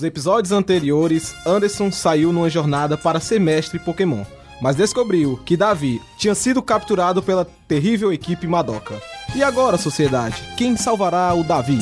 Nos episódios anteriores, Anderson saiu numa jornada para ser mestre Pokémon, mas descobriu que Davi tinha sido capturado pela terrível equipe Madoka. E agora, sociedade, quem salvará o Davi?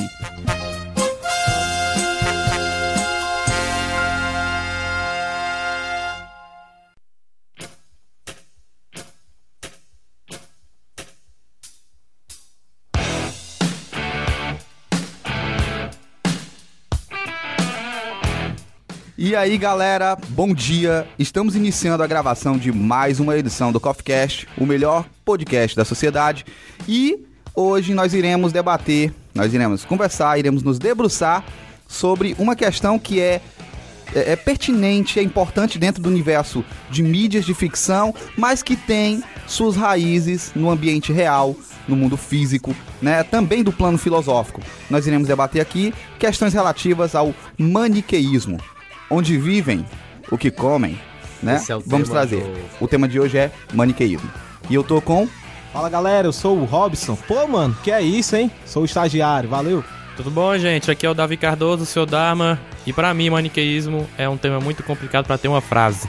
E aí, galera, bom dia. Estamos iniciando a gravação de mais uma edição do CoffeeCast, o melhor podcast da sociedade. E hoje nós iremos debater, nós iremos conversar, iremos nos debruçar sobre uma questão que é é, é pertinente, é importante dentro do universo de mídias de ficção, mas que tem suas raízes no ambiente real, no mundo físico, né? Também do plano filosófico. Nós iremos debater aqui questões relativas ao maniqueísmo onde vivem, o que comem, né? Esse é o Vamos tema trazer. do- O tema de hoje é maniqueísmo. E eu tô com Fala galera, eu sou o Robson. Pô, mano, que é isso, hein? Sou o estagiário, valeu. Tudo bom, gente? Aqui é o Davi Cardoso, seu Dharma. E pra mim, maniqueísmo é um tema muito complicado pra ter uma frase.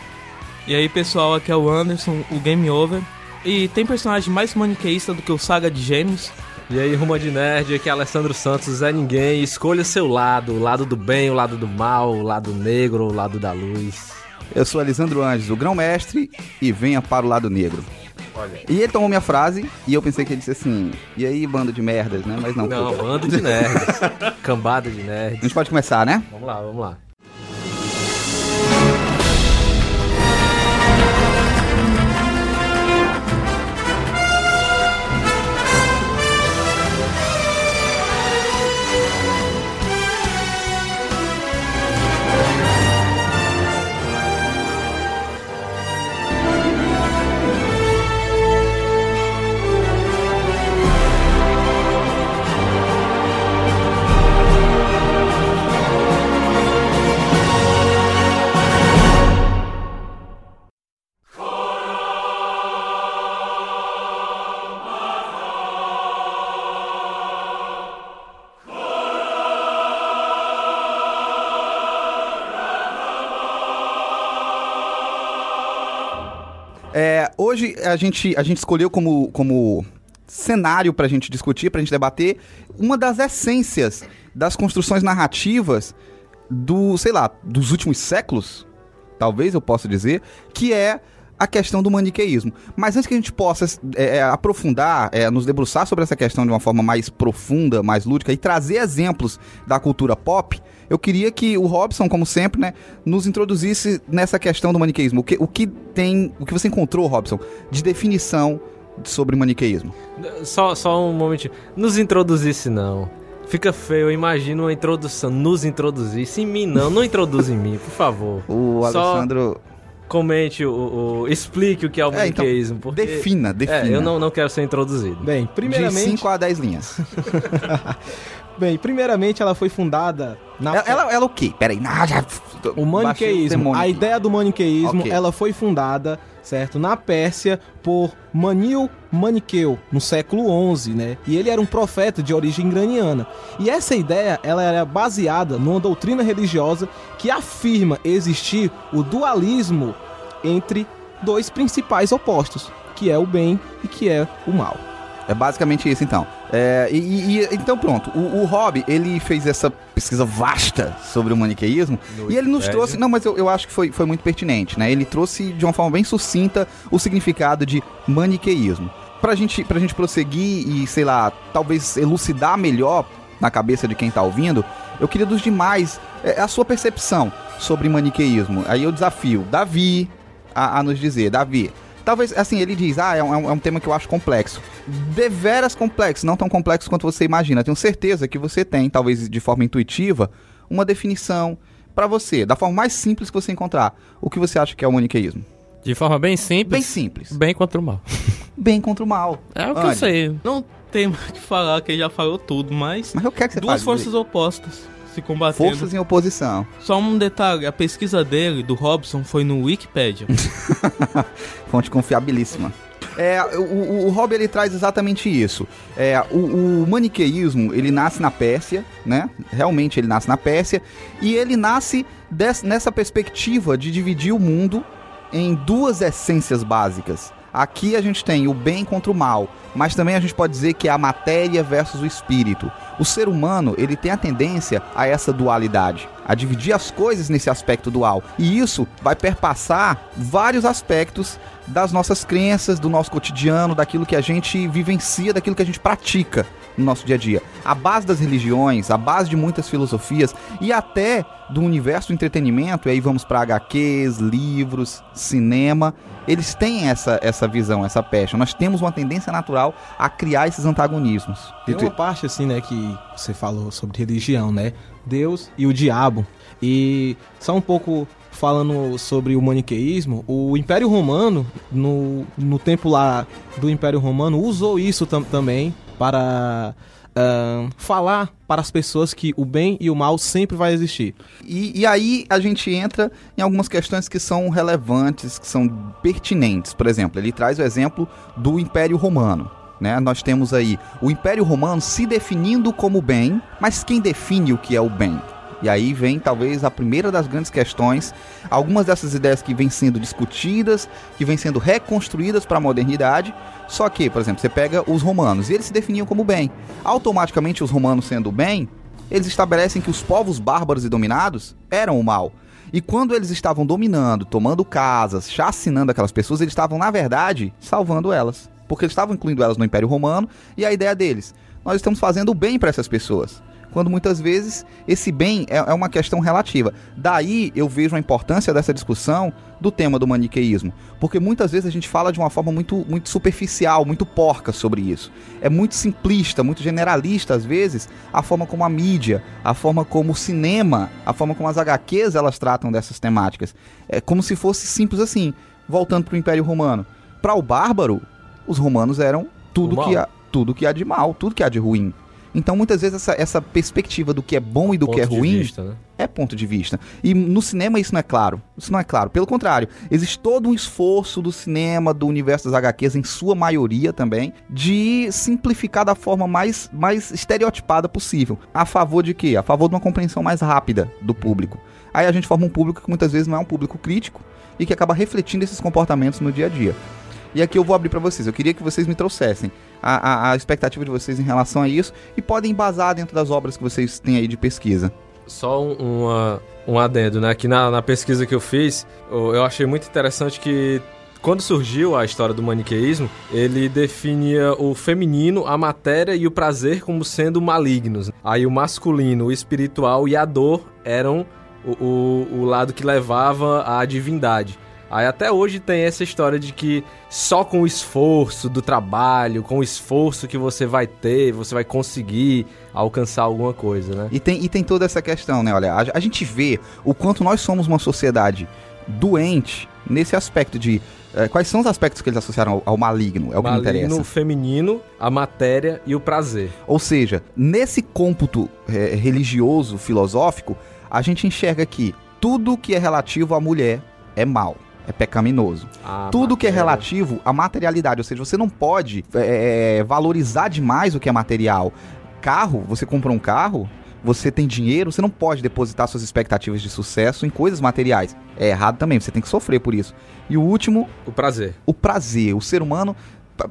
E aí pessoal, aqui é o Anderson, o Game Over. E tem personagem mais maniqueísta do que o Saga de Gêmeos? E aí, Ruma de Nerd, aqui é Alessandro Santos, é ninguém. Escolha seu lado, o lado do bem, o lado do mal, o lado negro, o lado da luz. Eu sou Alisandro Anjos, o grão-mestre, e venha para o lado negro. E ele tomou minha frase e eu pensei que ele disse assim, e aí, bando de merdas, né? Mas não. Não, pô. bando de nerds. Cambada de A nerds. gente pode começar, né? Vamos lá, vamos lá. Hoje a gente, a gente escolheu como, como cenário pra gente discutir, pra gente debater, uma das essências das construções narrativas do, sei lá, dos últimos séculos, talvez eu possa dizer, que é a questão do maniqueísmo. Mas antes que a gente possa é, é, aprofundar, é, nos debruçar sobre essa questão de uma forma mais profunda, mais lúdica e trazer exemplos da cultura pop, eu queria que o Robson, como sempre, né, nos introduzisse nessa questão do maniqueísmo. O que, o que tem, o que você encontrou, Robson, de definição sobre maniqueísmo? Só, só um momentinho. Nos introduzisse, não. Fica feio, eu imagino uma introdução. Nos introduzisse. Em mim, não. Não introduz em mim, por favor. O Alessandro Comente, o, o- explique o que é o É, então, maniqueísmo. porque... defina, defina. É, eu não, não quero ser introduzido. Bem, de primeiramente, 5 a 10 linhas. bem, primeiramente ela foi fundada na ela, ela, ela o quê? Peraí. Ah, já... O maniqueísmo, demônio a ideia do maniqueísmo, Ok. ela foi fundada, certo, na Pérsia por Manil Maniqueu, no século XI, né? E ele era um profeta de origem iraniana. E essa ideia, ela era baseada numa doutrina religiosa que afirma existir o dualismo entre dois principais opostos, que é o bem e que é o mal. É basicamente isso, então. É, e, e- então, pronto. O, o Rob, ele fez essa pesquisa vasta sobre o maniqueísmo No e ele nos trouxe... Não, mas eu, eu acho que foi, foi muito pertinente, né? Ele trouxe de uma forma bem sucinta o significado de maniqueísmo. Pra gente, pra gente prosseguir e, sei lá, talvez elucidar melhor na cabeça de quem tá ouvindo, eu queria dos demais é, a sua percepção sobre maniqueísmo. Aí eu desafio Davi a, a nos dizer. Davi, talvez, assim, ele diz, ah, é um, é um tema que eu acho complexo. Deveras complexo, não tão complexo quanto você imagina. Tenho certeza que você tem, talvez de forma intuitiva, uma definição pra você, da forma mais simples que você encontrar. O que você acha que é o maniqueísmo? De forma bem Bem simples. simples. Bem contra o mal. Bem contra o mal. É o que Olha, eu sei. Não tem mais o que falar, que ele já falou tudo, mas Mas eu quero que você duas fale. forças opostas se combatendo. Forças em oposição. Só um detalhe, a pesquisa dele, do Robson, foi no Wikipedia. Fonte confiabilíssima. É, o, o, o Hobby ele traz exatamente isso. É, o, o maniqueísmo ele nasce na Pérsia, né? Realmente ele nasce na Pérsia e ele nasce des- nessa perspectiva de dividir o mundo em duas essências básicas. Aqui a gente tem o bem contra o mal, mas também a gente pode dizer que é a matéria versus o espírito. O ser humano, ele tem a tendência a essa dualidade, a dividir as coisas nesse aspecto dual. E isso vai perpassar vários aspectos das nossas crenças, do nosso cotidiano, daquilo que a gente vivencia, daquilo que a gente pratica no nosso dia a dia. A base das religiões, a base de muitas filosofias e até do universo do entretenimento, e aí vamos para HQs, livros, cinema, eles têm essa, essa visão, essa passion. Nós temos uma tendência natural a criar esses antagonismos. Tem uma parte assim, né, que você falou sobre religião, né? Deus e o diabo. E só um pouco falando sobre o maniqueísmo, o Império Romano, no, no tempo lá do Império Romano, usou isso tam também para ahn, falar para as pessoas que o bem e o mal sempre vai existir. E, e aí a gente entra em algumas questões que são relevantes, que são pertinentes. Por exemplo, ele traz o exemplo do Império Romano. Né? Nós temos aí o Império Romano se definindo como bem, mas quem define o que é o bem? E aí vem talvez a primeira das grandes questões, algumas dessas ideias que vêm sendo discutidas, que vêm sendo reconstruídas para a modernidade. Só que, por exemplo, você pega os romanos, e eles se definiam como bem. Automaticamente, os romanos sendo bem, eles estabelecem que os povos bárbaros e dominados eram o mal. E quando eles estavam dominando, tomando casas, chacinando aquelas pessoas, eles estavam, na verdade, salvando elas. Porque eles estavam incluindo elas no Império Romano, e a ideia deles, nós estamos fazendo o bem para essas pessoas. Quando muitas vezes esse bem é, é uma questão relativa. Daí eu vejo a importância dessa discussão do tema do maniqueísmo. Porque muitas vezes a gente fala de uma forma muito, muito superficial, muito porca sobre isso. É muito simplista, muito generalista, às vezes, a forma como a mídia, a forma como o cinema, a forma como as HQs elas tratam dessas temáticas. É como se fosse simples assim. Voltando para o Império Romano. Para o bárbaro, os romanos eram tudo que, há, tudo que há de mal, tudo que há de ruim. Então, muitas vezes, essa, essa perspectiva do que é bom e do que é Ponto ruim vista, né? é ponto de vista. E no cinema isso não é claro. Isso não é claro. Pelo contrário, existe todo um esforço do cinema, do universo das HQs, em sua maioria também, de simplificar da forma mais, mais estereotipada possível. A favor de quê? A favor de uma compreensão mais rápida do público. Aí a gente forma um público que muitas vezes não é um público crítico e que acaba refletindo esses comportamentos no dia a dia. E aqui eu vou abrir para vocês. Eu queria que vocês me trouxessem a, a, a expectativa de vocês em relação a isso e podem embasar dentro das obras que vocês têm aí de pesquisa. Só um, uma, um adendo, né? Que na, na pesquisa que eu fiz, eu achei muito interessante que quando surgiu a história do maniqueísmo, ele definia o feminino, a matéria e o prazer como sendo malignos. Aí o masculino, o espiritual e a dor eram o, o, o lado que levava à divindade. Aí até hoje tem essa história de que só com o esforço do trabalho, com o esforço que você vai ter, você vai conseguir alcançar alguma coisa, né? E tem, e tem toda essa questão, né? Olha, a, a gente vê o quanto nós somos uma sociedade doente nesse aspecto de. eh, quais são os aspectos que eles associaram ao, ao maligno? É o que me Maligno, interessa. o feminino, a matéria e o prazer. Ou seja, nesse cômputo eh, religioso, filosófico, a gente enxerga que tudo que é relativo à mulher é mal, é pecaminoso. A Tudo que é relativo à materialidade, ou seja, você não pode é, valorizar demais o que é material. Carro, você compra um carro, você tem dinheiro, você não pode depositar suas expectativas de sucesso em coisas materiais. É errado também, você tem que sofrer por isso. E o último, O prazer. o prazer. O ser humano.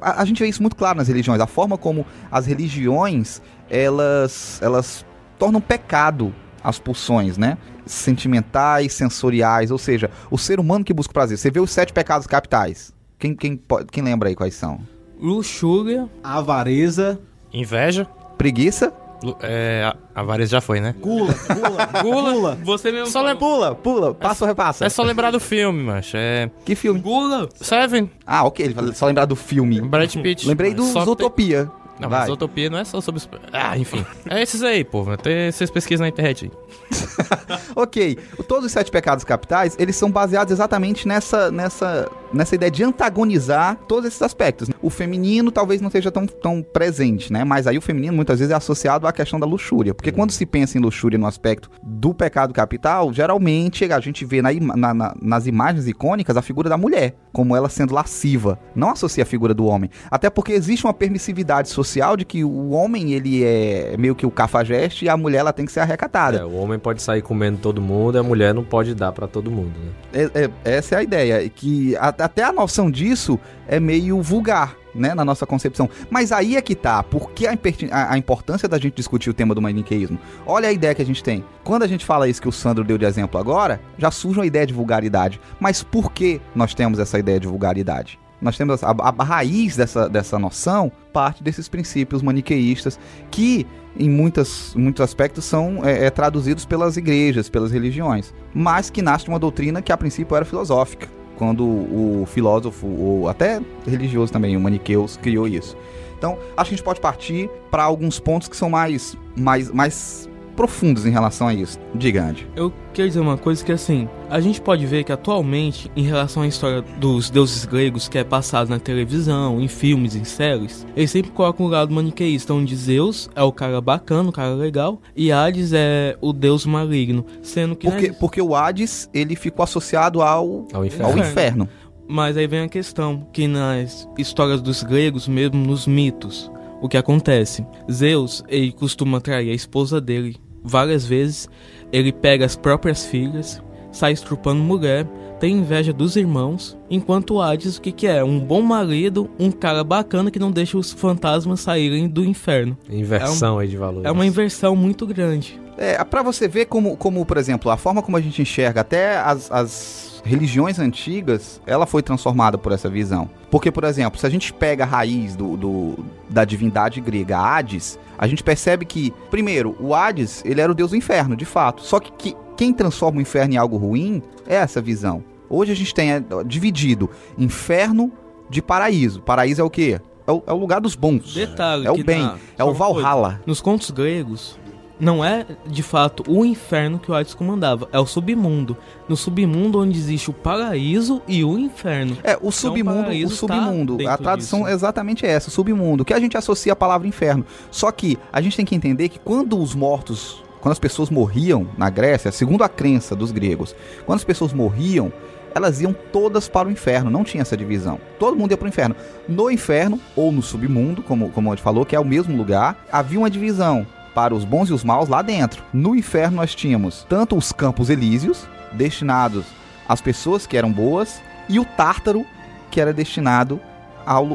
A, a gente vê isso muito claro nas religiões. A forma como as religiões elas, elas tornam pecado as pulsões, né? Sentimentais, sensoriais, ou seja, o ser humano que busca o prazer. Você vê os sete pecados capitais. Quem, quem, quem lembra aí quais são? Luxúria, Avareza, Inveja. Preguiça? Lu- É, a- avareza já foi, né? gula, gula, Gula. gula. você mesmo Só lembra- Pula, pula, passa ou repassa? É só lembrar do filme, macho. É. Que filme? Gula, Seven. Ah, ok, só lembrar do filme. Brad Pitt. Lembrei do Só tem- Zootopia. Não, Vai. mas não é só sobre... Ah, enfim. É esses aí, pô. Tem, vocês pesquisam na internet aí. Ok, todos os sete pecados capitais, eles são baseados exatamente nessa, nessa, nessa ideia de antagonizar todos esses aspectos. O feminino talvez não seja tão, tão presente, né? Mas aí o feminino muitas vezes é associado à questão da luxúria. Porque quando se pensa em luxúria no aspecto do pecado capital, geralmente a gente vê na na- na- nas imagens icônicas a figura da mulher, como ela sendo lasciva. Não associa a figura do homem. Até porque existe uma permissividade social de que o homem, ele é meio que o cafajeste e a mulher, ela tem que ser arrecatada. É, o homem pode sair comendo todo mundo, a mulher não pode dar pra todo mundo, né? É- é- essa é a ideia, e que a- até a noção disso é meio vulgar, né, na nossa concepção. Mas aí é que tá, por que a- a importância da gente discutir o tema do maniqueísmo? Olha a ideia que a gente tem. Quando a gente fala isso que o Sandro deu de exemplo agora, já surge uma ideia de vulgaridade. Mas por que nós temos essa ideia de vulgaridade? Nós temos a, a- a raiz dessa, dessa noção, parte desses princípios maniqueístas, que em muitas, muitos aspectos são é, é, traduzidos pelas igrejas, pelas religiões, mas que nasce de uma doutrina que a princípio era filosófica, quando o filósofo, ou até religioso também, o Maniqueus, criou isso. Então, acho que a gente pode partir para alguns pontos que são mais, mais, mais profundos em relação a isso. Diga, Andy. Eu quero dizer uma coisa que assim, a gente pode ver que atualmente, em relação à história dos deuses gregos que é passado na televisão, em filmes, em séries, eles sempre colocam o lado maniqueísta, onde Zeus é o cara bacana, o cara legal, e Hades é o deus maligno, sendo que Porque, né, porque o Hades, ele ficou associado ao, Ao ao inferno. inferno. Mas aí vem a questão, que nas histórias dos gregos, mesmo nos mitos, o que acontece? Zeus, ele costuma trair a esposa dele várias vezes, ele pega as próprias filhas, sai estrupando mulher, tem inveja dos irmãos, enquanto o Hades, o que que é? Um bom marido, um cara bacana que não deixa os fantasmas saírem do inferno. Inversão aí de valores. É uma inversão muito grande. É, para você ver como, como, por exemplo, a forma como a gente enxerga até as, as religiões antigas, ela foi transformada por essa visão. Porque, por exemplo, se a gente pega a raiz do, do- da divindade grega Hades, a gente percebe que, primeiro, o Hades, ele era o deus do inferno, de fato. Só que, que quem transforma o inferno em algo ruim é essa visão. Hoje a gente tem é, dividido inferno de paraíso. Paraíso é o quê? É o, é o lugar dos bons. Detalhe É o bem, na- é o. Valhalla. Nos contos gregos, não é de fato o inferno que o Hades comandava, é o submundo. No submundo onde existe o paraíso e o inferno. É, o submundo, o paraíso submundo. tá a tradução disso. é exatamente essa, o submundo, que a gente associa a palavra inferno. Só que a gente tem que entender que quando os mortos, quando as pessoas morriam na Grécia, segundo a crença dos gregos, quando as pessoas morriam, elas iam todas para o inferno, não tinha essa divisão. Todo mundo ia para o inferno. No inferno, ou no submundo, como, como a gente falou, que é o mesmo lugar, havia uma divisão para os bons e os maus lá dentro. No inferno nós tínhamos tanto os campos elíseos, destinados às pessoas que eram boas, e o tártaro, que era destinado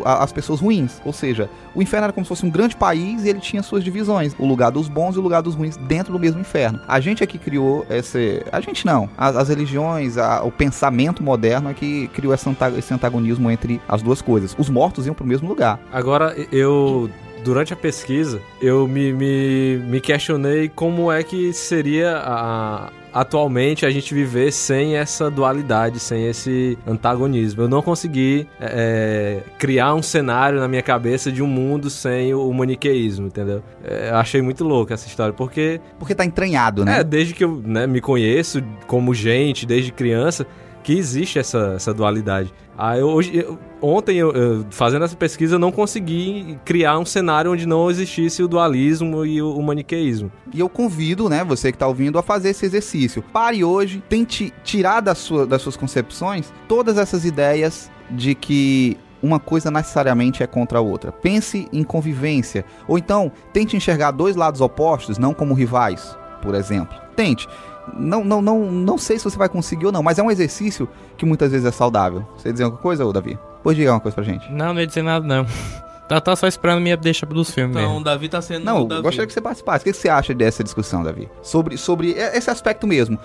às pessoas ruins. Ou seja, o inferno era como se fosse um grande país e ele tinha suas divisões. O lugar dos bons e o lugar dos ruins dentro do mesmo inferno. A gente é que criou esse... A gente não. As, as religiões, a- o pensamento moderno é que criou esse antagonismo entre as duas coisas. Os mortos iam para o mesmo lugar. Agora, eu. Durante a pesquisa, eu me, me, me questionei como é que seria a, atualmente a gente viver sem essa dualidade, sem esse antagonismo. Eu não consegui é, criar um cenário na minha cabeça de um mundo sem o, maniqueísmo, entendeu? É, eu achei muito louco essa história, porque Porque tá entranhado, né? é, desde que eu né, me conheço como gente, desde criança, que existe essa, essa dualidade. Ah, eu, hoje, eu- ontem, eu, eu, fazendo essa pesquisa, eu não consegui criar um cenário onde não existisse o dualismo e o, o maniqueísmo. E eu convido, né, você que tá ouvindo, a fazer esse exercício. Pare hoje, tente tirar da sua, das suas concepções todas essas ideias de que uma coisa necessariamente é contra a outra. Pense em convivência. Ou então, tente enxergar dois lados opostos, não como rivais, por exemplo. Tente. Não, não, não, não sei se você vai conseguir ou não, mas é um exercício que muitas vezes é saudável. Você ia dizer alguma coisa, ô Davi? Pois diga uma coisa pra gente. Não, não ia dizer nada, não. Tá, tá só esperando minha deixa dos filmes Então, mesmo. o Davi tá sendo Não, o eu Davi. gostaria que você participasse. O que você acha dessa discussão, Davi? Sobre, sobre esse aspecto mesmo.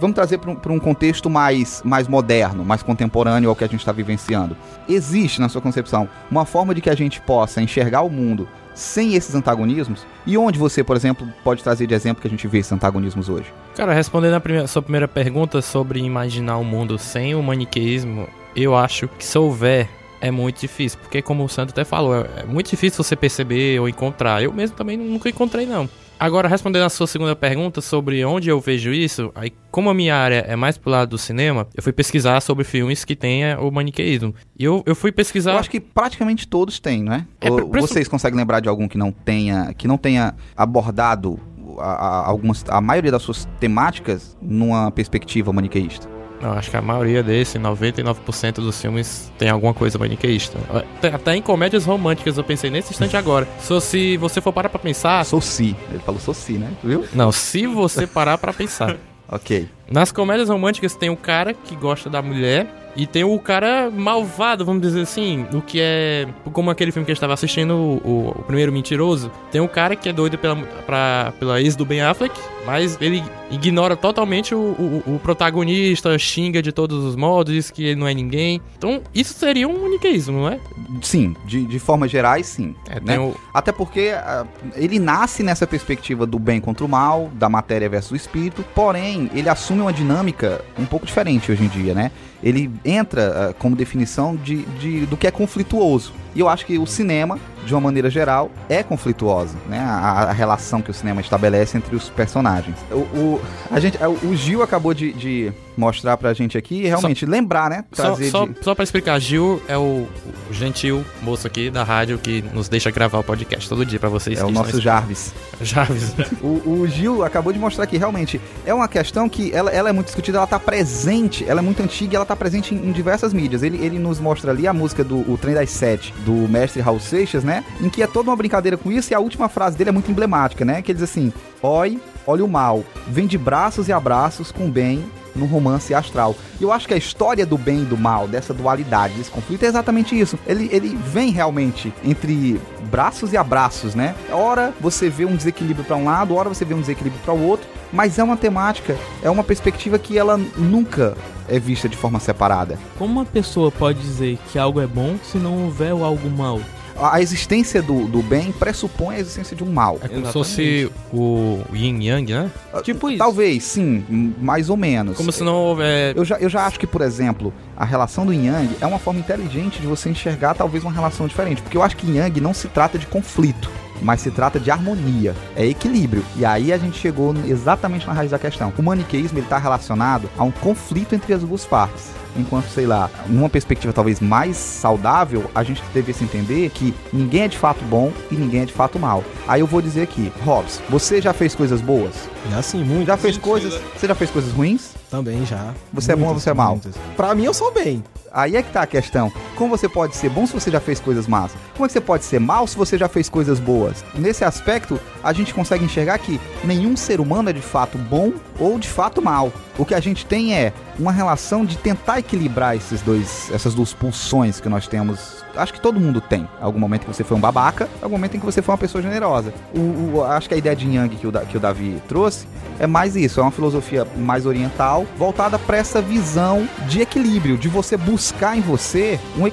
Vamos trazer para um, pra um contexto mais, mais moderno, mais contemporâneo ao que a gente está vivenciando. Existe, na sua concepção, uma forma de que a gente possa enxergar o mundo sem esses antagonismos? E onde você, por exemplo, pode trazer de exemplo que a gente vê esses antagonismos hoje? Cara, respondendo a primeira, sua primeira pergunta sobre imaginar um mundo sem o maniqueísmo, eu acho que se houver É muito difícil, porque como o Santo até falou, é é muito difícil você perceber ou encontrar. Eu mesmo também nunca encontrei, não. Agora, respondendo a sua segunda pergunta sobre onde eu vejo isso, aí como a minha área é mais pro lado do cinema, eu fui pesquisar sobre filmes que tenha o maniqueísmo. E eu, eu fui pesquisar... Eu acho que praticamente todos têm, não é? É, Ou preço- Vocês conseguem lembrar de algum que não tenha, que não tenha abordado a, a- algumas, a maioria das suas temáticas numa perspectiva maniqueísta? Eu acho que a maioria desses, 99% dos filmes, tem alguma coisa maniqueísta. Até- Até em comédias românticas eu pensei nesse instante agora. Só se você for parar pra pensar... Sou si. Ele falou sou si, né? Viu? Não, se você parar pra pensar. Ok. Nas comédias românticas tem o cara que gosta da mulher e tem o cara malvado, vamos dizer assim, o que é como aquele filme que a gente estava assistindo, o, o primeiro mentiroso. Tem o cara que é doido pela, pra, pela ex do Ben Affleck, mas ele ignora totalmente o, o, o protagonista, xinga de todos os modos, diz que ele não é ninguém. Então isso seria um maniqueísmo, não é? Sim, de, de formas gerais, sim. É, né? o, Até porque ah, ele nasce nessa perspectiva do bem contra o mal, da matéria versus o espírito, porém, ele assume uma dinâmica um pouco diferente hoje em dia, né? Ele entra ah, como definição de, de- do que é conflituoso. E eu acho que o cinema, de uma maneira geral, é conflituosa, né? A, a relação que o cinema estabelece entre os personagens. O, o- a gente, o Gil acabou de, de mostrar pra gente aqui, e realmente, lembrar, né? Só, Trazer só, de- só pra explicar, Gil é o, o gentil moço aqui da rádio que nos deixa gravar o podcast todo dia pra vocês. É o nosso Jarvis. Jarvis. O, o Gil acabou de mostrar que realmente é uma questão que ela, ela é muito discutida, ela tá presente, ela é muito antiga e ela tá presente em, em diversas mídias. Ele, ele nos mostra ali a música do o Trem das Sete, do mestre Raul Seixas, né? Em que é toda uma brincadeira com isso e a última frase dele é muito emblemática, né? Que ele diz assim: Oi, olha o mal, vem de braços e abraços com bem num romance astral. E eu acho que a história do bem e do mal, dessa dualidade, desse conflito, é exatamente isso. Ele, ele vem realmente entre braços e abraços, né? Ora você vê um desequilíbrio para um lado, ora você vê um desequilíbrio para o outro, mas é uma temática, é uma perspectiva que ela nunca é vista de forma separada. Como uma pessoa pode dizer que algo é bom se não houver algo mal? A existência do, do bem pressupõe a existência de um mal. É como se fosse o Yin Yang, né? Tipo isso. Talvez, sim, mais ou menos. Como se não houver. Eu já, eu já acho que, por exemplo, a relação do Yin Yang é uma forma inteligente de você enxergar talvez uma relação diferente. Porque eu acho que Yin Yang não se trata de conflito, mas se trata de harmonia, é equilíbrio. E aí a gente chegou exatamente na raiz da questão. O maniqueísmo ele está relacionado a um conflito entre as duas partes. Enquanto, sei lá, numa perspectiva talvez mais saudável, a gente devesse entender que ninguém é de fato bom e ninguém é de fato mal. Aí eu vou dizer aqui, Hobbs, você já fez coisas boas? Já sim, muito. Já fez coisas. Você já fez coisas ruins? Também já. Você é bom ou você é mal? muitas. Pra mim, eu sou bem. Aí é que tá a questão. Como você pode ser bom se você já fez coisas más? Como é que você pode ser mal se você já fez coisas boas? Nesse aspecto, a gente consegue enxergar que nenhum ser humano é de fato bom ou de fato mal. O que a gente tem é uma relação de tentar equilibrar esses dois, essas duas pulsões que nós temos. Acho que todo mundo tem. Algum momento que você foi um babaca, algum momento em que você foi uma pessoa generosa. O, o- acho que a ideia de Yang que o, que o Davi trouxe é mais isso, é uma filosofia mais oriental, voltada para essa visão de equilíbrio, de você buscar em você um equilíbrio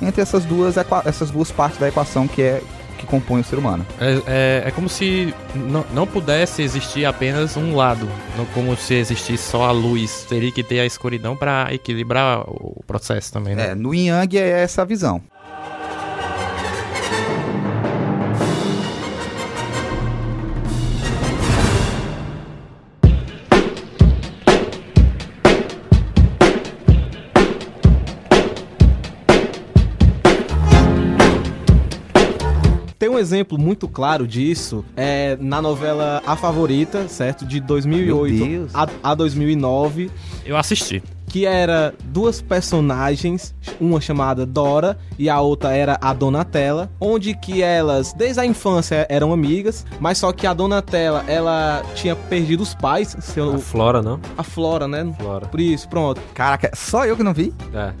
entre essas duas, essas duas partes da equação que é que compõe o ser humano. É, é, é como se não, não pudesse existir apenas um lado. Não como se existisse só a luz. Teria que ter a escuridão pra equilibrar o processo também, né? É, no Yang é essa a visão. Um exemplo muito claro disso é na novela A Favorita, certo? De Meu 2008 Deus. a, a 2009, Eu assisti. que era duas personagens, uma chamada Dora e a outra era a Donatella, onde que elas desde a infância eram amigas, mas só que a Donatella, ela tinha perdido os pais, A seu, Flora, não? a Flora, né? Flora. Por isso, pronto. Caraca, só eu que não vi? É.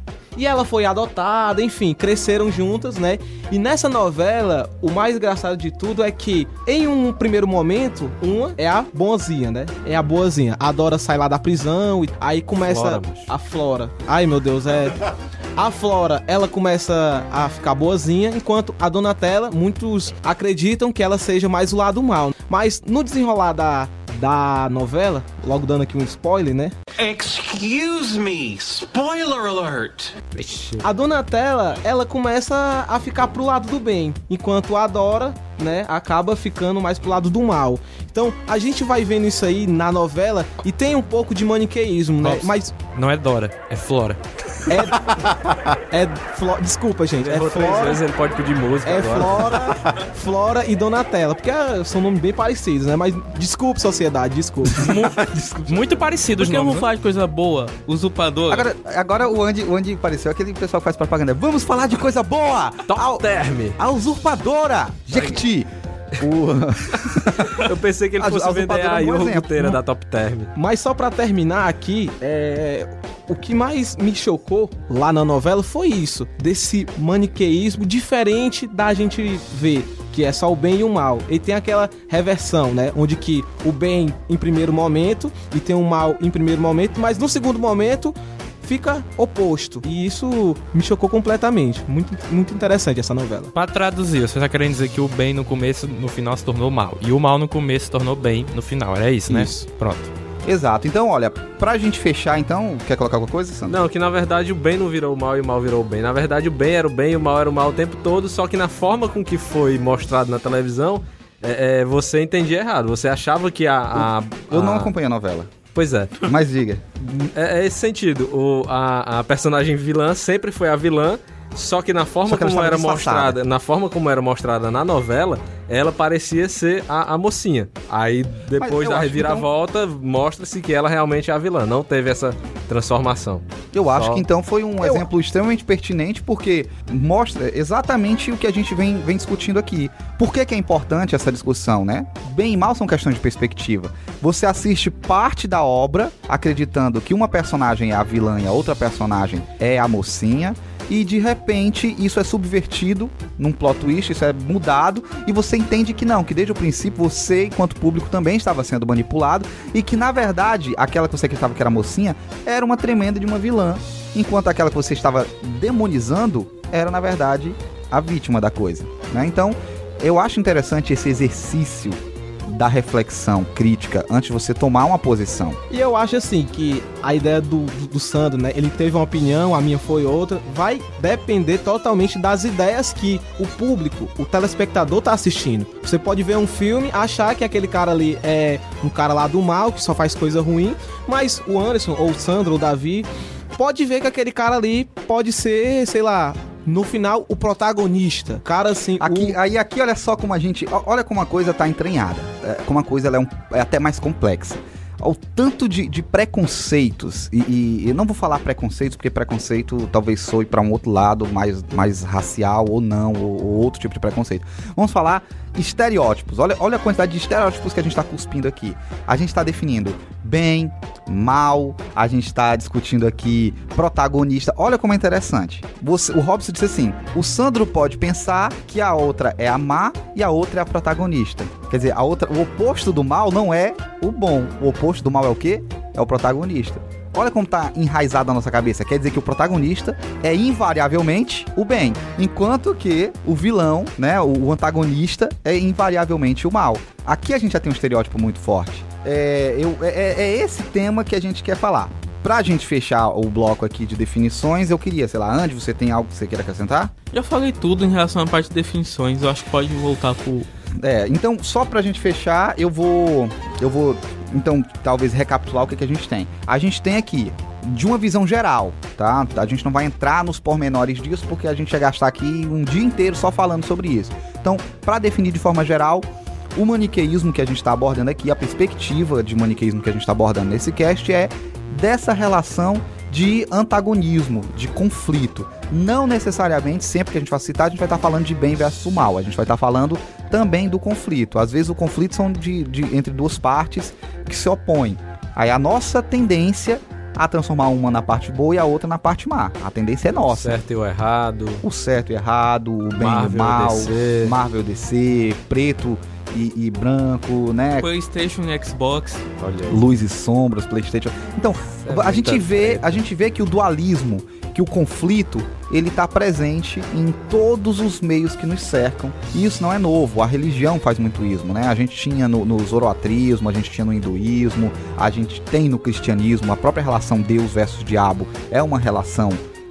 E ela foi adotada, enfim, cresceram juntas, né? E nessa novela, o mais engraçado de tudo é que, em um primeiro momento, uma é a bonzinha, né? É a boazinha. A Dora sai lá da prisão e aí começa Flora, a Flora. Ai, meu Deus, é. a Flora, ela começa a ficar boazinha, enquanto a Donatella, muitos acreditam que ela seja mais o lado mal. Mas no desenrolar da, da novela, logo dando aqui um spoiler, né? Excuse me, spoiler alert! A Donatella, ela começa a ficar pro lado do bem, enquanto a Dora, né, acaba ficando mais pro lado do mal. Então, a gente vai vendo isso aí na novela e tem um pouco de maniqueísmo, né? Nossa. Mas Não é Dora, é Flora. é Flo- desculpa, gente, é Errou três Flora, vezes, ele pode pedir música é agora. Flora, Flora e Donatella, porque ah, são nomes bem parecidos, né? Mas desculpe, sociedade, desculpe. Muito parecido Porque eu nomes. vou falar de coisa boa, usurpador. Agora, agora o Andy, o Andy pareceu aquele pessoal que faz propaganda. Vamos falar de coisa boa! Top Term. A usurpadora! Jequiti! O... Eu pensei que ele A- fosse a vender a é um iogurteira da Top Term. Mas só pra terminar aqui, é, o que mais me chocou lá na novela foi isso, desse maniqueísmo diferente da gente ver, que é só o bem e o mal. E tem aquela reversão, né, onde que o bem em primeiro momento e tem o mal em primeiro momento, mas no segundo momento fica oposto. E isso me chocou completamente. Muito, muito interessante essa novela. Pra traduzir, você tá querendo dizer que o bem no começo, no final se tornou mal. E o mal no começo se tornou bem no final. Era isso, né? Isso. Pronto. Exato. Então, olha, pra gente fechar, então, quer colocar alguma coisa, Sandro? Não, que na verdade o bem não virou o mal e o mal virou o bem. Na verdade o bem era o bem e o mal era o mal o tempo todo, só que na forma com que foi mostrado na televisão, é, é, você entendia errado. Você achava que a... a- Eu não a- acompanho a novela. Pois é. Mas diga. É, é esse sentido. O, a, a personagem vilã sempre foi a vilã, só que na forma que como era disfarçada. mostrada, na forma como era mostrada na novela, ela parecia ser a, a mocinha. Aí depois eu da acho que reviravolta mostra-se que ela realmente é a vilã, não teve essa transformação. Eu acho Só- que então foi um exemplo extremamente pertinente porque mostra exatamente o que a gente vem, vem discutindo aqui. Por que, que é importante essa discussão, né? Bem e mal são questões de perspectiva. Você assiste parte da obra acreditando que uma personagem é a vilã e a outra personagem é a mocinha. E de repente isso é subvertido num plot twist, isso é mudado, e você entende que não, que desde o princípio você, enquanto público, também estava sendo manipulado, e que na verdade aquela que você acreditava que era mocinha era uma tremenda de uma vilã, enquanto aquela que você estava demonizando era na verdade a vítima da coisa. Né? Então eu acho interessante esse exercício da reflexão crítica antes de você tomar uma posição. E eu acho assim que a ideia do, do, do Sandro, né? Ele teve uma opinião, a minha foi outra. Vai depender totalmente das ideias que o público, o telespectador tá assistindo. Você pode ver um filme, achar que aquele cara ali é um cara lá do mal, que só faz coisa ruim, mas o Anderson, ou o Sandro, ou o Davi, pode ver que aquele cara ali pode ser, sei lá. No final, o protagonista. Cara, assim. Aqui, o- aí aqui olha só como a gente, olha como a coisa tá entranhada, é, como a coisa é, um- é até mais complexa. O tanto de, de preconceitos, e, e eu não vou falar preconceitos, porque preconceito talvez soe para um outro lado, mais, mais racial ou não, ou, ou outro tipo de preconceito. Vamos falar estereótipos. Olha, olha a quantidade de estereótipos que a gente está cuspindo aqui. A gente está definindo bem, mal, a gente está discutindo aqui protagonista. Olha como é interessante. Você, o Robson disse assim: o Sandro pode pensar que a outra é a má e a outra é a protagonista. Quer dizer, a outra, o oposto do mal não é o bom. O oposto do mal é o quê? É o protagonista. Olha como tá enraizado na nossa cabeça. Quer dizer que o protagonista é invariavelmente o bem, enquanto que o vilão, né, o, antagonista é invariavelmente o mal. Aqui a gente já tem um estereótipo muito forte. É, eu- é- é- é esse tema que a gente quer falar. Pra gente fechar o bloco aqui de definições, eu queria, sei lá, Andy, você tem algo que você queira acrescentar? Já falei tudo em relação à parte de definições, eu acho que pode voltar pro. É, então só pra gente fechar, eu vou eu vou então talvez recapitular o que, que a gente tem. A gente tem aqui de uma visão geral, tá? A gente não vai entrar nos pormenores disso porque a gente ia gastar aqui um dia inteiro só falando sobre isso. Então, pra definir de forma geral, o maniqueísmo que a gente está abordando aqui, a perspectiva de maniqueísmo que a gente está abordando nesse cast é dessa relação de antagonismo, de conflito. Não necessariamente, sempre que a gente vai citar, a gente vai estar falando de bem versus mal. A gente vai estar falando também do conflito. Às vezes o conflito são de, de- entre duas partes que se opõem. Aí a nossa tendência a transformar uma na parte boa e a outra na parte má. A tendência é nossa. Certo e o errado. O certo e errado, o bem e o Marvel, mal, DC. Marvel DC, preto e, e branco, né? PlayStation e Xbox. Olha aí. luz e sombras, PlayStation. Então, é a gente vê, treta. a gente vê que o dualismo que o conflito ele está presente em todos os meios que nos cercam. E isso não é novo. A religião faz muito isso, né? A gente tinha no, no zoroatrismo, a gente tinha no hinduísmo, a gente tem no cristianismo. A própria relação Deus versus diabo é uma relação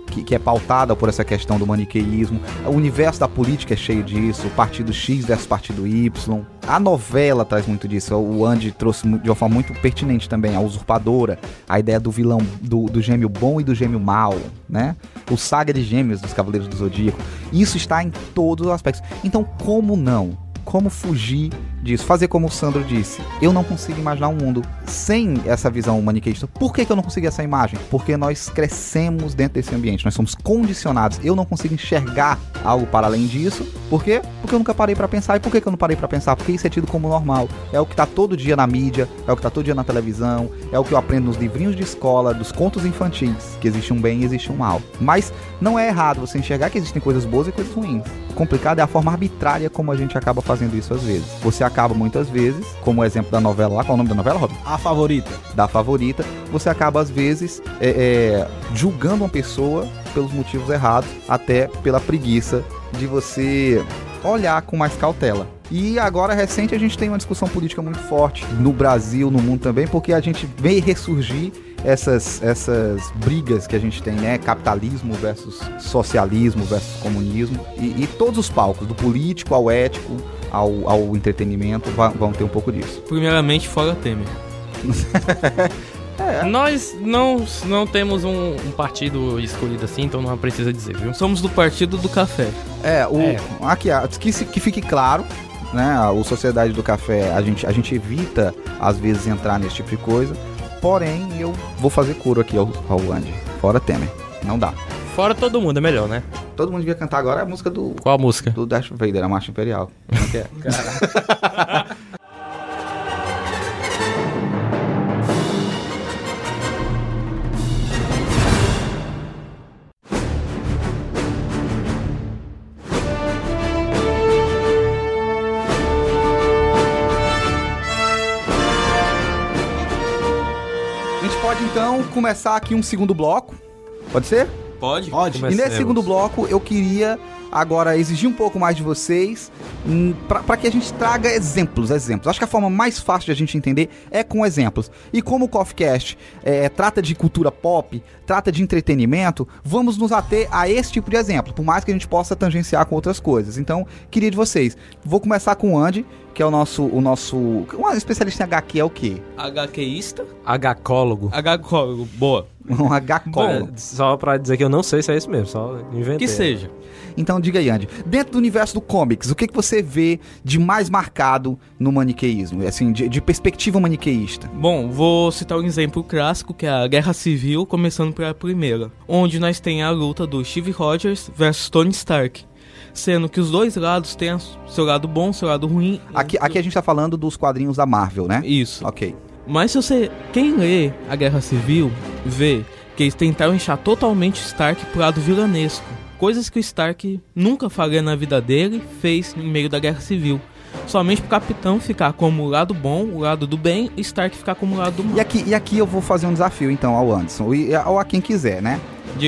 que, que, é pautada por essa questão do maniqueísmo. O universo da política é cheio disso, o partido X versus partido Y. A novela traz muito disso. O Andy trouxe de uma forma muito pertinente também a usurpadora, a ideia do vilão, do, do gêmeo bom e do gêmeo mal, né? O saga de gêmeos dos Cavaleiros do Zodíaco. Isso está em todos os aspectos. Então, como não? Como fugir disso. Fazer como o Sandro disse. Eu não consigo imaginar um mundo sem essa visão maniqueísta. Por que, que eu não consigo essa imagem? Porque nós crescemos dentro desse ambiente. Nós somos condicionados. Eu não consigo enxergar algo para além disso. Por quê? Porque eu nunca parei para pensar. E por que, que eu não parei para pensar? Porque isso é tido como normal. É o que tá todo dia na mídia, é o que tá todo dia na televisão, é o que eu aprendo nos livrinhos de escola, dos contos infantis, que existe um bem e existe um mal. Mas não é errado você enxergar que existem coisas boas e coisas ruins. O complicado é a forma arbitrária como a gente acaba fazendo isso às vezes. Você acaba muitas vezes, como o exemplo da novela lá, qual é o nome da novela, Rob? A favorita. Da favorita, você acaba às vezes é, é, julgando uma pessoa pelos motivos errados, até pela preguiça de você olhar com mais cautela. E agora, recente, a gente tem uma discussão política muito forte no Brasil, no mundo também, porque a gente vê ressurgir essas, essas brigas que a gente tem, né? Capitalismo versus socialismo versus comunismo. E, e todos os palcos, do político ao ético, ao, ao entretenimento, vão, ter um pouco disso. Primeiramente, fora Temer. É. Nós não, não temos um, um, partido escolhido assim, então não precisa dizer, viu? Somos do partido do café. É, o, é. aqui, que, que fique claro, né? O Sociedade do Café, a gente, a gente evita, às vezes, entrar nesse tipo de coisa. Porém, eu vou fazer coro aqui ao, ao Andy. Fora Temer. Não dá. Fora todo mundo, é melhor, né? Todo mundo devia cantar agora a música do. Qual a música? Do Darth Vader, a Marcha Imperial. Como é que é? A gente pode então começar aqui um segundo bloco. Pode ser? Pode? Pode. E nesse segundo bloco eu queria agora exigir um pouco mais de vocês hum, para que a gente traga exemplos, exemplos. Acho que a forma mais fácil de a gente entender é com exemplos. E como o CoffeeCast é, trata de cultura pop, trata de entretenimento, vamos nos ater a esse tipo de exemplo, por mais que a gente possa tangenciar com outras coisas. Então, queria de vocês. Vou começar com o Andy, que é o nosso. O nosso um especialista em HQ é o quê? HQista? HCólogo. HCólogo, boa. Um HCólogo. Só pra dizer que eu não sei se é isso mesmo, só inventei. Que seja. Então diga aí, Andy, dentro do universo do comics, o que, que você vê de mais marcado no maniqueísmo, assim, de, de perspectiva maniqueísta? Bom, vou citar um exemplo clássico, que é a Guerra Civil, começando pela primeira, onde nós tem a luta do Steve Rogers versus Tony Stark sendo que os dois lados têm seu lado bom, seu lado ruim. Aqui, aqui a gente tá falando dos quadrinhos da Marvel, né? Isso. Ok. Mas se você. Quem lê a Guerra Civil vê que eles tentaram inchar totalmente Stark pro lado vilanesco. Coisas que o Stark nunca faria na vida dele, fez no meio da Guerra Civil. Somente pro capitão ficar como o lado bom, o lado do bem, e Stark ficar como o lado do mal. E aqui, e aqui eu vou fazer um desafio então ao Anderson, ou a quem quiser, né?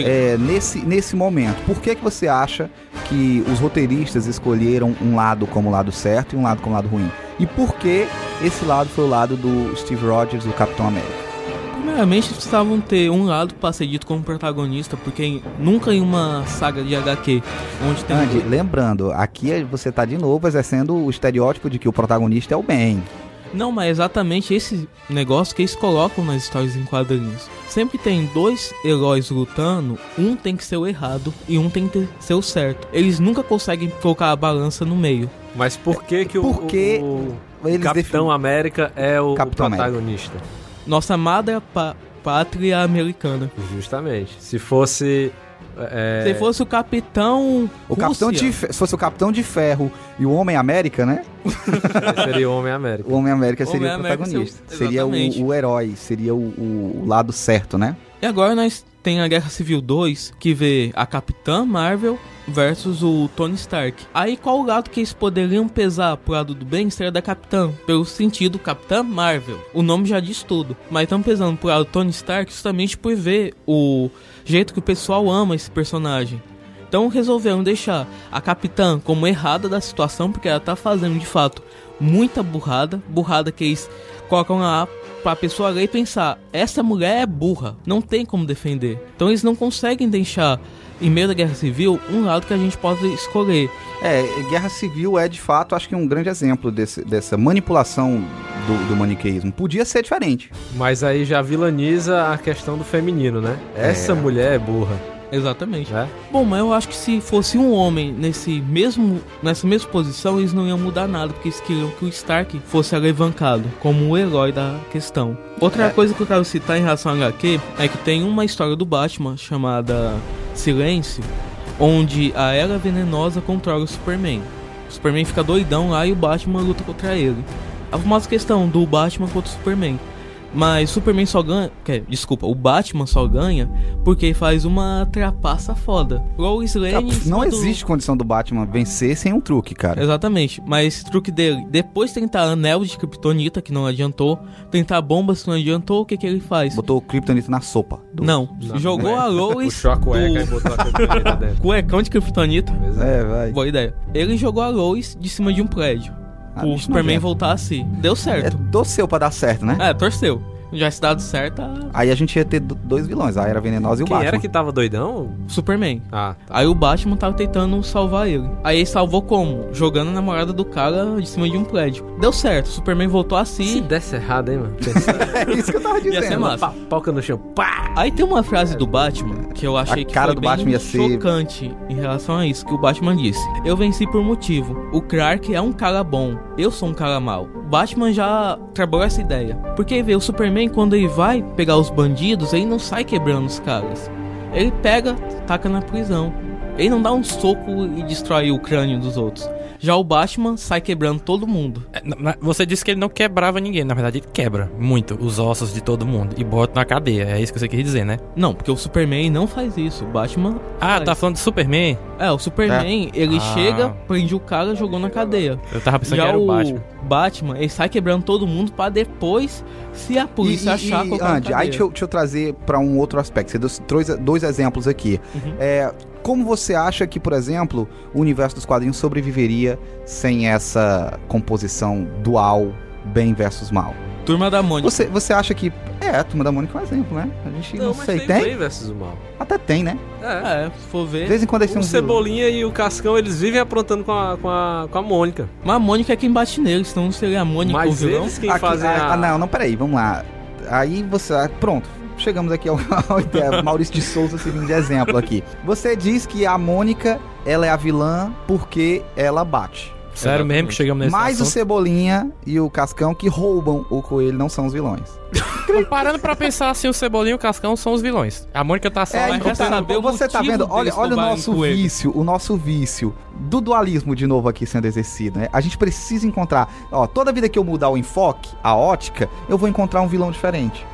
É, nesse, nesse momento, por que, que você acha que os roteiristas escolheram um lado como o lado certo e um lado como o lado ruim? E por que esse lado foi o lado do Steve Rogers, do Capitão América? Primeiramente, precisavam ter um lado para ser dito como protagonista, porque nunca em uma saga de HQ onde tem. Andy, lembrando, aqui você tá de novo exercendo o estereótipo de que o protagonista é o bem. Não, mas é exatamente esse negócio que eles colocam nas histórias em quadrinhos. Sempre tem dois heróis lutando, um tem que ser o errado e um tem que ser o certo. Eles nunca conseguem colocar a balança no meio. Mas por que que o, Porque o, o Capitão defin... América é o, Capitão o protagonista? América. Nossa amada pátria americana. Justamente. Se fosse é... Se fosse o Capitão. O Capitão de, se fosse o Capitão de Ferro e o Homem América, né? seria o Homem América. O Homem América seria Homem o protagonista. Seria o, o, herói, seria o, o, lado certo, né? E agora nós tem a Guerra Civil 2, que vê a Capitã Marvel versus o Tony Stark. Aí qual lado que eles poderiam pesar pro lado do bem seria da Capitã, pelo sentido Capitã Marvel. O nome já diz tudo. Mas estão pesando pro lado do Tony Stark justamente por ver o jeito que o pessoal ama esse personagem. Então resolveram deixar a Capitã como errada da situação, porque ela tá fazendo de fato muita burrada, burrada que eles colocam lá pra pessoa ler e pensar, essa mulher é burra, não tem como defender. Então eles não conseguem deixar, em meio da guerra civil, um lado que a gente possa escolher. É, Guerra Civil é de fato, acho que um grande exemplo desse- dessa manipulação do, do maniqueísmo. Podia ser diferente. Mas aí já vilaniza a questão do feminino, né? Essa mulher é burra, Exatamente. né? Bom, mas eu acho que se fosse um homem nesse mesmo, nessa mesma posição, eles não iam mudar nada, porque eles queriam que o Stark fosse alavancado como o herói da questão. Outra coisa que eu quero citar em relação ao HQ é que tem uma história do Batman chamada Silêncio, onde a Era Venenosa controla o Superman. O Superman fica doidão lá e o Batman luta contra ele. A famosa questão do Batman contra o Superman. Mas o Superman só ganha. Quer, desculpa, o Batman só ganha porque faz uma trapaça foda. Lois Lane. Não do- existe condição do Batman vencer sem um truque, cara. Exatamente, mas esse truque dele, depois de tentar anel de Kryptonita, que não adiantou, tentar bombas que não adiantou, o que que ele faz? Botou o Kryptonita na sopa. do- Não, Na jogou a Lois Puxou a cueca e do botou a criptonita dentro. cuecão de Kryptonita. É, vai. Boa ideia. Ele jogou a Lois de cima de um prédio. Ah, o Superman assim. Deu É, certo. torceu pra dar certo, né? É, torceu. Já se dado certo, a Aí a gente ia ter do- dois vilões, a Era Venenosa e o Quem Batman. era que tava doidão? Superman. Ah, tá. Aí o Batman tava tentando salvar ele. Aí ele salvou como? Jogando a namorada do cara de cima de um prédio. Deu certo, o Superman voltou a Se desse errado, hein, mano? É isso que eu tava Ia ser dizendo. massa. Papoca no chão. Pá! Aí tem uma frase do Batman que eu achei A que cara foi do bem Batman ia ser- chocante em relação a isso, que o Batman disse. Eu venci por motivo. O Clark é um cara bom, eu sou um cara mau. Batman já trabalhou essa ideia. Porque vê, o Superman quando ele vai pegar os bandidos, ele não sai quebrando os caras. Ele pega, taca na prisão. Ele não dá um soco e destrói o crânio dos outros. Já o Batman sai quebrando todo mundo. É, na- Você disse que ele não quebrava ninguém. Na verdade, ele quebra muito os ossos de todo mundo e bota na cadeia. É isso que você quer dizer, né? Não, porque o Superman não faz isso. O Batman. Ah, faz. tá falando de Superman? É, o Superman, ele Ah. chega, prende o cara, jogou na cadeia. Eu tava pensando Já que era o o Batman. Batman, ele sai quebrando todo mundo pra depois, se a polícia achar, colocar na Andy, aí deixa eu, deixa eu trazer pra um outro aspecto. Você deu dois, dois exemplos aqui. Uhum. É, como você acha que, por exemplo, o universo dos quadrinhos sobreviveria sem essa composição dual, bem versus mal? Turma da Mônica. Você, você acha que. É, a Turma da Mônica é um exemplo, né? A gente não, mas sei, tem tem? bem versus o mal. Até tem, né? É. É, se for De ver. vez em quando eles O. Cebolinha e o Cascão, eles vivem aprontando com a, com a, com a Mônica. Mas a Mônica é quem bate neles, senão não seria a Mônica o Mas vilão. eles quem Aqui- fazem ah, a... ah, não, não, peraí, vamos lá. Aí você. ah, Pronto. Chegamos aqui ao, ao ideia. Maurício de Souza servindo de exemplo aqui. Você diz que a Mônica, ela é a vilã porque ela bate. Sério mesmo que chegamos nesse Mas o assunto? Cebolinha e o Cascão que roubam o coelho não são os vilões. Parando pra pensar assim, o Cebolinha e o Cascão são os vilões. A Mônica tá só É, lá então então, saber o você tá vendo? Olha, olha o nosso vício, o nosso vício do dualismo de novo aqui sendo exercido, né? A gente precisa encontrar, ó, toda vida que eu mudar o enfoque, a ótica, eu vou encontrar um vilão diferente.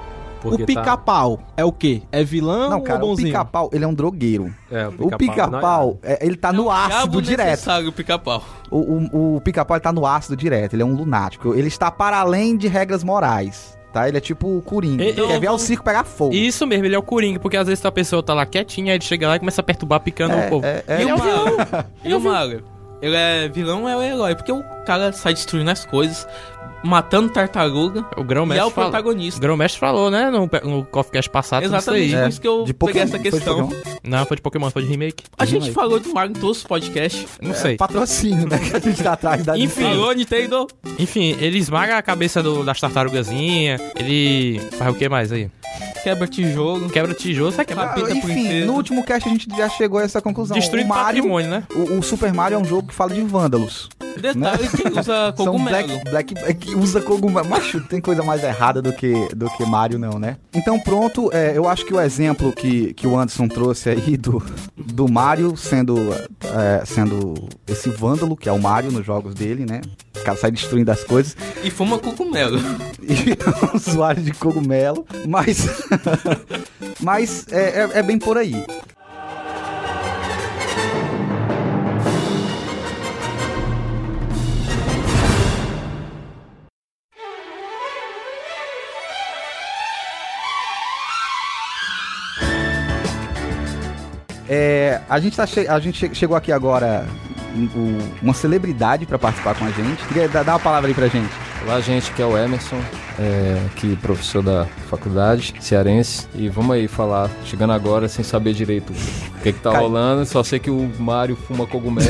Porque o tá- pica-pau é o quê? É vilão Não, cara, ou o bonzinho? pica-pau, ele é um drogueiro. É, O pica-pau, é, ele tá no ácido direto. o pica-pau. O, o, o pica-pau ele tá no ácido direto, ele é um lunático. Ele está para além de regras morais, tá? Ele é tipo o Coringa. Ele quer eu- ver o circo pegar fogo. Isso mesmo, ele é o Coringa, porque às vezes a pessoa tá lá quietinha, aí ele chega lá e começa a perturbar picando É, o povo. é, é, E é o o vilão. E o Mago? Ele é vilão, é o herói. Porque o cara sai destruindo as coisas, matando tartaruga. O Grão E é o falou. protagonista. O Grão Mestre falou, né, no, no Coffee Cast passado, Exatamente, isso por aí. isso que eu de peguei Pokémon, essa foi de questão. Pokémon. Não, foi de Pokémon, foi de remake. A gente Remake. falou do todos os podcasts. Não sei. Patrocínio, né? Que a gente tá atrás da Enfim. Nintendo. Enfim, ele esmaga a cabeça do- das tartarugazinhas, ele faz o que mais aí? Quebra tijolo. Quebra tijolo, sabe quebra... Ah, Enfim, princesa. no último cast a gente já chegou a essa conclusão. Destruindo o Mario, patrimônio, né? o, o Super Mario é um jogo que fala de vândalos. Detalhe que usa São cogumelo. Black, Black, é que usa cogumelo. Macho, tem coisa mais errada do que, do que Mario, não, né? Então, pronto, é, eu acho que o exemplo que, que o Anderson trouxe aí do, do Mario sendo, é, sendo esse vândalo, que é o Mario nos jogos dele, né? cara sai destruindo as coisas. E fuma cogumelo. E é um usuário de cogumelo, mas. Mas é, é- é bem por aí. É, a gente, tá che- a gente che- chegou aqui agora um- um- uma celebridade para participar com a gente. Queria dar uma palavra aí pra gente. Olá, gente, que é o Emerson, é, aqui professor da faculdade cearense. E vamos aí falar, chegando agora sem saber direito o que, que tá Cai- rolando. Só sei que o Mário fuma cogumelo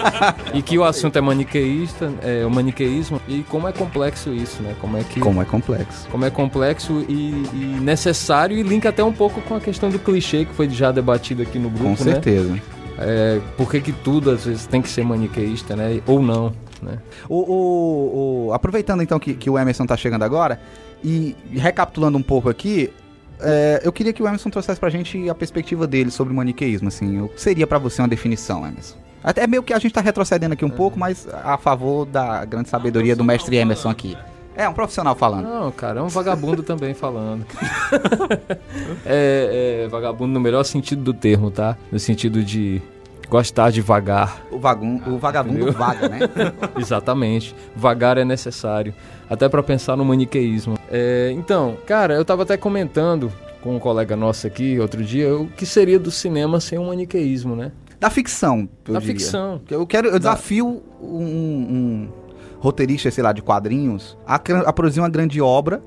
e que o assunto é maniqueísta, é o maniqueísmo e como é complexo isso, né? Como é que Como é complexo. como é complexo e, e necessário e linka até um pouco com a questão do clichê que foi já debatido aqui no grupo, Com né? certeza. É, por que que tudo às vezes tem que ser maniqueísta, né? Ou não, né? O, o- o- aproveitando então que, que o Emerson tá chegando agora e recapitulando um pouco aqui, é, eu queria que o Emerson trouxesse pra gente a perspectiva dele sobre o maniqueísmo. Assim, o que seria pra você uma definição, Emerson? Até é meio que a gente tá retrocedendo aqui um pouco, mas a favor da grande sabedoria do mestre Emerson aqui. É, um profissional falando. Não, cara, é um vagabundo também falando. é, é vagabundo no melhor sentido do termo, tá? No sentido de gostar de vagar. O, vagun, o vagabundo Entendeu? vaga, né? Exatamente. Vagar é necessário. Até pra pensar no maniqueísmo. É, então, cara, eu tava até comentando com um colega nosso aqui outro dia o que seria do cinema sem o maniqueísmo, né? Da ficção, Da diria. ficção. Eu quero, eu desafio um, um roteirista, sei lá, de quadrinhos a, a produzir uma grande obra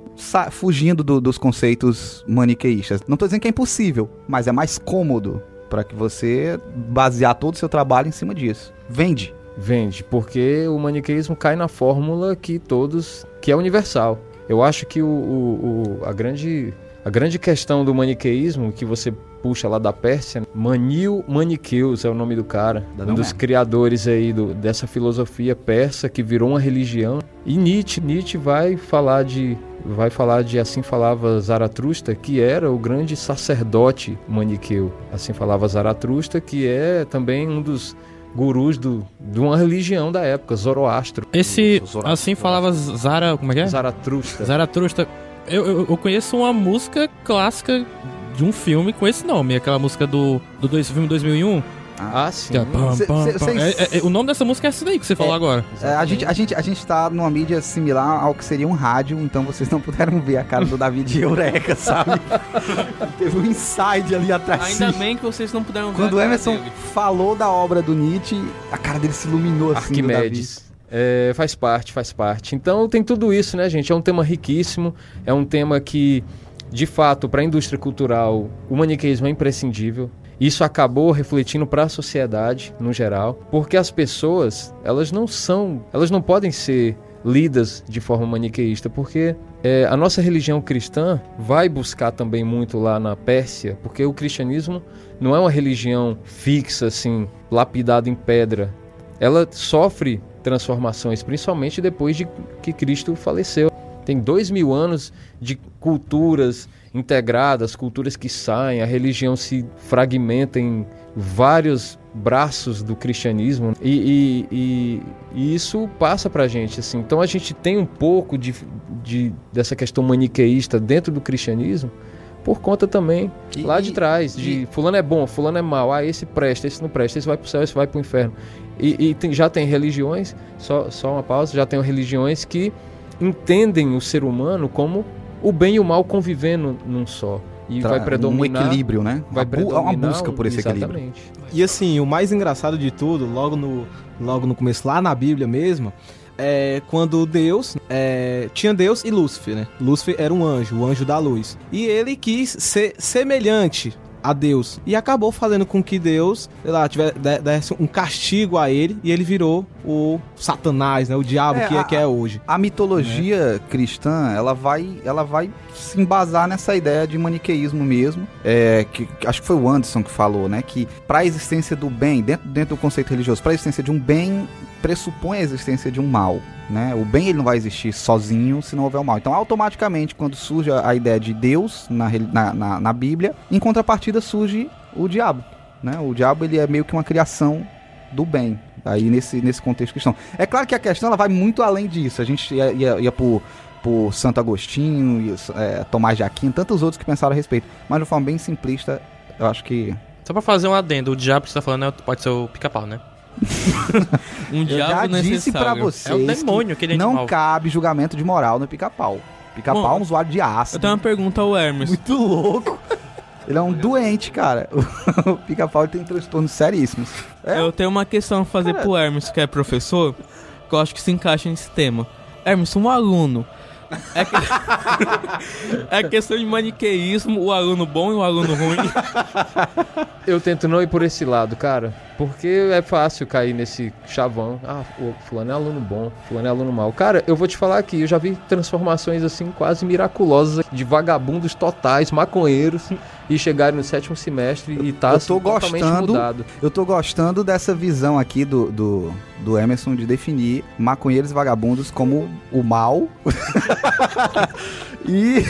fugindo do- dos conceitos maniqueístas. Não tô dizendo que é impossível, mas é mais cômodo para que você basear todo o seu trabalho em cima disso. Vende. Vende, porque o maniqueísmo cai na fórmula que todos. que é universal. Eu acho que o, o- o- a, grande, a grande questão do maniqueísmo, que você puxa lá da Pérsia, Manil Maniqueus é o nome do cara, Dá um não dos mesmo. criadores aí do- dessa filosofia persa que virou uma religião. E Nietzsche, Nietzsche vai falar de. Vai falar de assim falava Zaratustra, que era o grande sacerdote maniqueu. Assim falava Zaratustra, que é também um dos gurus do, de uma religião da época, Zoroastro. Esse, Zora- assim falava Zara, como é que é? Zaratustra. Zaratustra. Eu, eu, eu conheço uma música clássica de um filme com esse nome, aquela música do, do dois, filme 2001. Ah, sim. que é pam, Cê- pam, cê- pam. cês- É- é- o nome dessa música é essa daí que você falou agora. É, a, gente, a, gente, a gente tá numa mídia similar ao que seria um rádio, então vocês não puderam ver a cara do David de Eureka, sabe? Teve um inside ali atrás. Ainda bem que vocês não puderam ver Quando o Emerson dele. falou da obra do Nietzsche, a cara dele se iluminou assim. Davi. Arquimedes. É, faz parte, faz parte. Então tem tudo isso, né, gente? É um tema riquíssimo, é um tema que, de fato, para a indústria cultural, o maniqueísmo é imprescindível. Isso acabou refletindo para a sociedade no geral, porque as pessoas, elas não são, elas não podem ser lidas de forma maniqueísta, porque é, a nossa religião cristã vai buscar também muito lá na Pérsia, porque o cristianismo não é uma religião fixa, assim, lapidada em pedra ela sofre transformações, principalmente depois de que Cristo faleceu. Tem dois mil anos de culturas integradas, culturas que saem, a religião se fragmenta em vários braços do cristianismo e, e- e- e isso passa pra gente assim. Então a gente tem um pouco de, de- dessa questão maniqueísta dentro do cristianismo por conta também E- lá de trás, de fulano é bom, fulano é mau, ah, esse presta, esse não presta, esse vai pro céu, esse vai pro inferno. E, e tem- já tem religiões, só, só uma pausa, já tem religiões que entendem o ser humano como o bem e o mal convivendo num só. E Tra- vai predominar... Um equilíbrio, né? Vai uma, bu- uma predominar busca o- por esse equilíbrio. Exatamente. E assim, o mais engraçado de tudo, logo no, logo no começo, lá na Bíblia mesmo, é quando Deus é, tinha Deus e Lúcifer, né? Lúcifer era um anjo, o anjo da luz. E ele quis ser semelhante a Deus. E acabou fazendo com que Deus, sei lá, de- desse um castigo a ele e ele virou o Satanás, né? O diabo É, que, é, a- que é hoje. A mitologia cristã, ela vai, ela vai se embasar nessa ideia de maniqueísmo mesmo. É, que, que acho que foi o Anderson que falou, né? Que para a existência do bem, dentro, dentro do conceito religioso, para a existência de um bem, pressupõe a existência de um mal. Né? O bem ele não vai existir sozinho se não houver o mal. Então, automaticamente, quando surge a ideia de Deus na, na, na, na Bíblia, em contrapartida surge o diabo. Né? O diabo ele é meio que uma criação do bem, Aí nesse, nesse contexto cristão. É claro que a questão ela vai muito além disso. A gente ia, ia, ia por, por Santo Agostinho, ia, é, Tomás de Aquino, tantos outros que pensaram a respeito. Mas de uma forma bem simplista, eu acho que. Só pra fazer um adendo, o diabo que você tá falando é- pode ser o pica-pau, né? Um Eu já diabo disse pra necessário. vocês. É o demônio, que não animal. cabe julgamento de moral no pica-pau. Pica-pau é um usuário de Eu ácido. tenho uma pergunta ao Hermes. Muito louco. Ele é um doente, cara. O pica-pau tem transtornos seríssimos. É? Eu tenho uma questão a fazer Cara. pro Hermes, que é professor, que eu acho que se encaixa nesse tema. Hermes, um aluno. É, que... é questão de maniqueísmo, o aluno bom e o aluno ruim. Eu tento não ir por esse lado, cara. Porque é fácil cair nesse chavão. Ah, o fulano é aluno bom, fulano é aluno mau. Cara, eu vou te falar aqui, eu já vi transformações assim quase miraculosas de vagabundos totais, maconheiros, e chegarem no sétimo semestre e tá Eu assim, tô totalmente gostando. mudado. Eu tô gostando dessa visão aqui do, do, do Emerson de definir maconheiros e vagabundos como o mal. e.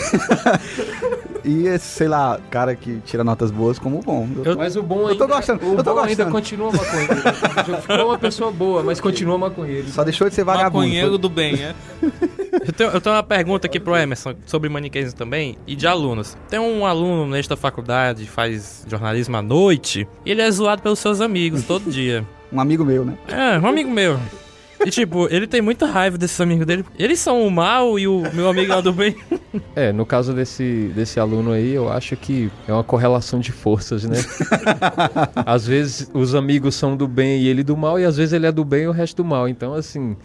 e esse, sei lá, cara que tira notas boas como o bom. Eu- Mas o bom Eu tô ainda, gostando, o eu tô bom ainda gostando. continua maconheiro. Já ficou uma pessoa boa, mas continua maconheiro. Só deixou de ser vagabundo. Maconheiro do bem, é? Eu tenho, eu tenho uma pergunta aqui pro Emerson sobre maniqueísmo também e de alunos. Tem um aluno nesta faculdade, faz jornalismo à noite, e ele é zoado pelos seus amigos todo dia. Um amigo meu, né? É, um amigo meu. E tipo, ele tem muita raiva desses amigos dele. Eles são o mal e o meu amigo é o do bem. É, no caso desse, desse aluno aí, eu acho que é uma correlação de forças, né? às vezes os amigos são do bem e ele do mal, e às vezes ele é do bem e o resto do mal. Então, assim,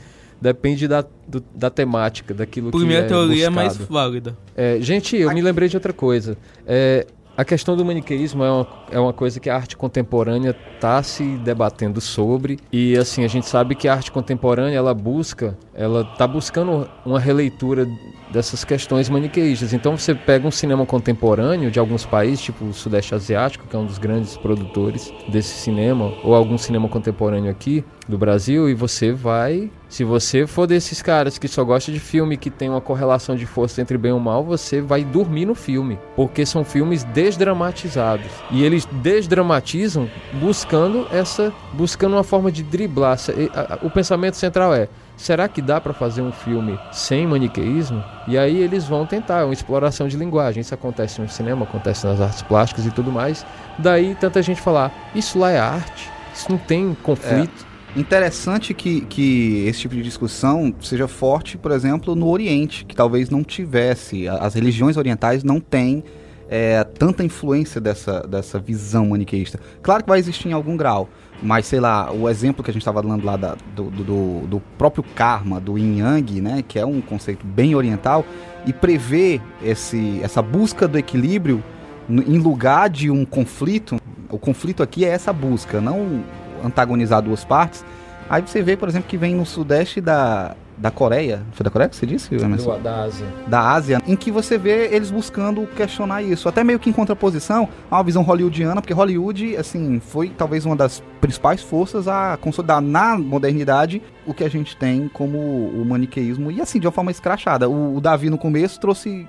depende da, do- da temática, daquilo Por minha que é teoria é mais buscado. válida. É, gente, eu me lembrei de outra coisa. É, a questão do maniqueísmo é uma, é uma coisa que a arte contemporânea está se debatendo sobre. E assim, a gente sabe que a arte contemporânea ela busca, ela está buscando uma releitura dessas questões maniqueístas. Então você pega um cinema contemporâneo de alguns países, tipo o Sudeste Asiático, que é um dos grandes produtores desse cinema, ou algum cinema contemporâneo aqui do Brasil, e você vai. Se você for desses caras que só gosta de filme que tem uma correlação de força entre bem e mal, você vai dormir no filme. Porque são filmes desdramatizados. E eles desdramatizam buscando essa. buscando uma forma de driblar. O pensamento central é. Será que dá pra fazer um filme sem maniqueísmo? E aí eles vão tentar, é uma exploração de linguagem. Isso acontece no cinema, acontece nas artes plásticas e tudo mais. Daí tanta gente falar, isso lá é arte, isso não tem conflito. Interessante que, que esse tipo de discussão seja forte, por exemplo, no Oriente, que talvez não tivesse. As religiões orientais não têm é, tanta influência dessa, dessa visão maniqueísta. Claro que vai existir em algum grau, mas sei lá, o exemplo que a gente estava falando lá da- do, do- do- próprio karma, do yin yang, né, que é um conceito bem oriental, e prevê esse, essa busca do equilíbrio em lugar de um conflito. O conflito aqui é essa busca, não antagonizar duas partes. Aí você vê, por exemplo, que vem no sudeste da, da Coreia. Foi da Coreia que você disse? Do, da Ásia. da Ásia, em que você vê eles buscando questionar isso, até meio que em contraposição a uma visão hollywoodiana, porque Hollywood, assim, foi talvez uma das principais forças a consolidar na modernidade o que a gente tem como o maniqueísmo, e assim, de uma forma escrachada. O, o Davi, no começo, trouxe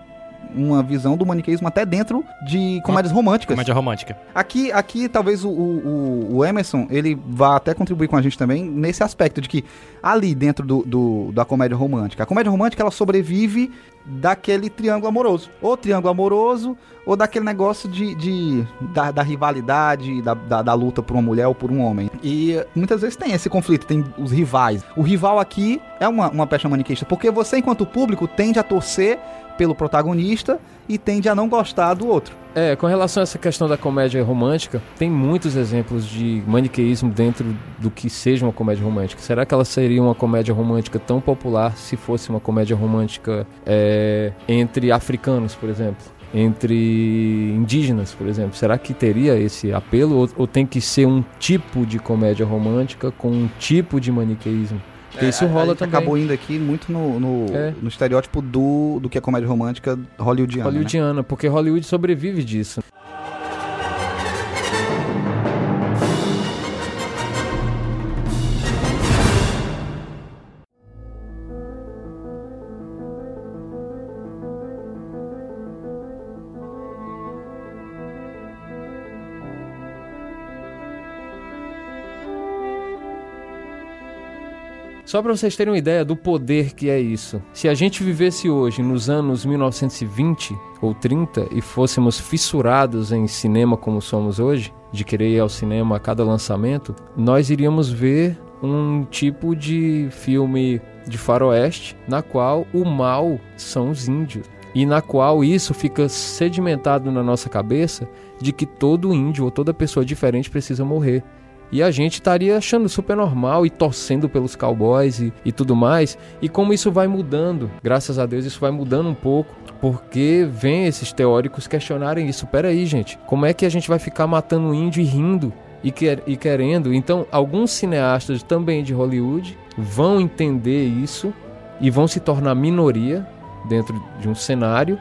uma visão do maniqueísmo até dentro de comédias românticas. Comédia romântica. Aqui, aqui talvez o, o, o- Emerson, ele vá até contribuir com a gente também nesse aspecto de que ali dentro do, do- da comédia romântica, a comédia romântica ela sobrevive daquele triângulo amoroso. Ou triângulo amoroso, ou daquele negócio de, de- da, da rivalidade, da, da, da luta por uma mulher ou por um homem. E muitas vezes tem esse conflito, tem os rivais. O rival aqui é uma, uma pecha maniqueísta, porque você, enquanto público, tende a torcer pelo protagonista e tende a não gostar do outro. É, com relação a essa questão da comédia romântica, tem muitos exemplos de maniqueísmo dentro do que seja uma comédia romântica. Será que ela seria uma comédia romântica tão popular se fosse uma comédia romântica é, entre africanos, por exemplo? Entre indígenas, por exemplo? Será que teria esse apelo? Ou, ou tem que ser um tipo de comédia romântica com um tipo de maniqueísmo? Porque isso É, a rola gente também. acabou indo aqui muito no, no, É. no estereótipo do, do que é comédia romântica hollywoodiana. né? Hollywoodiana, porque Hollywood sobrevive disso. Só para vocês terem uma ideia do poder que é isso. Se a gente vivesse hoje nos anos 1920 ou 30 e fôssemos fissurados em cinema como somos hoje, de querer ir ao cinema a cada lançamento, nós iríamos ver um tipo de filme de faroeste na qual o mal são os índios e na qual isso fica sedimentado na nossa cabeça de que todo índio ou toda pessoa diferente precisa morrer. E a gente estaria achando super normal e torcendo pelos cowboys e, e tudo mais. E como isso vai mudando, graças a Deus, isso vai mudando um pouco, porque vem esses teóricos questionarem isso. Peraí, gente, como é que a gente vai ficar matando índio e rindo? E querendo. Então, alguns cineastas também de Hollywood vão entender isso e vão se tornar minoria dentro de um cenário,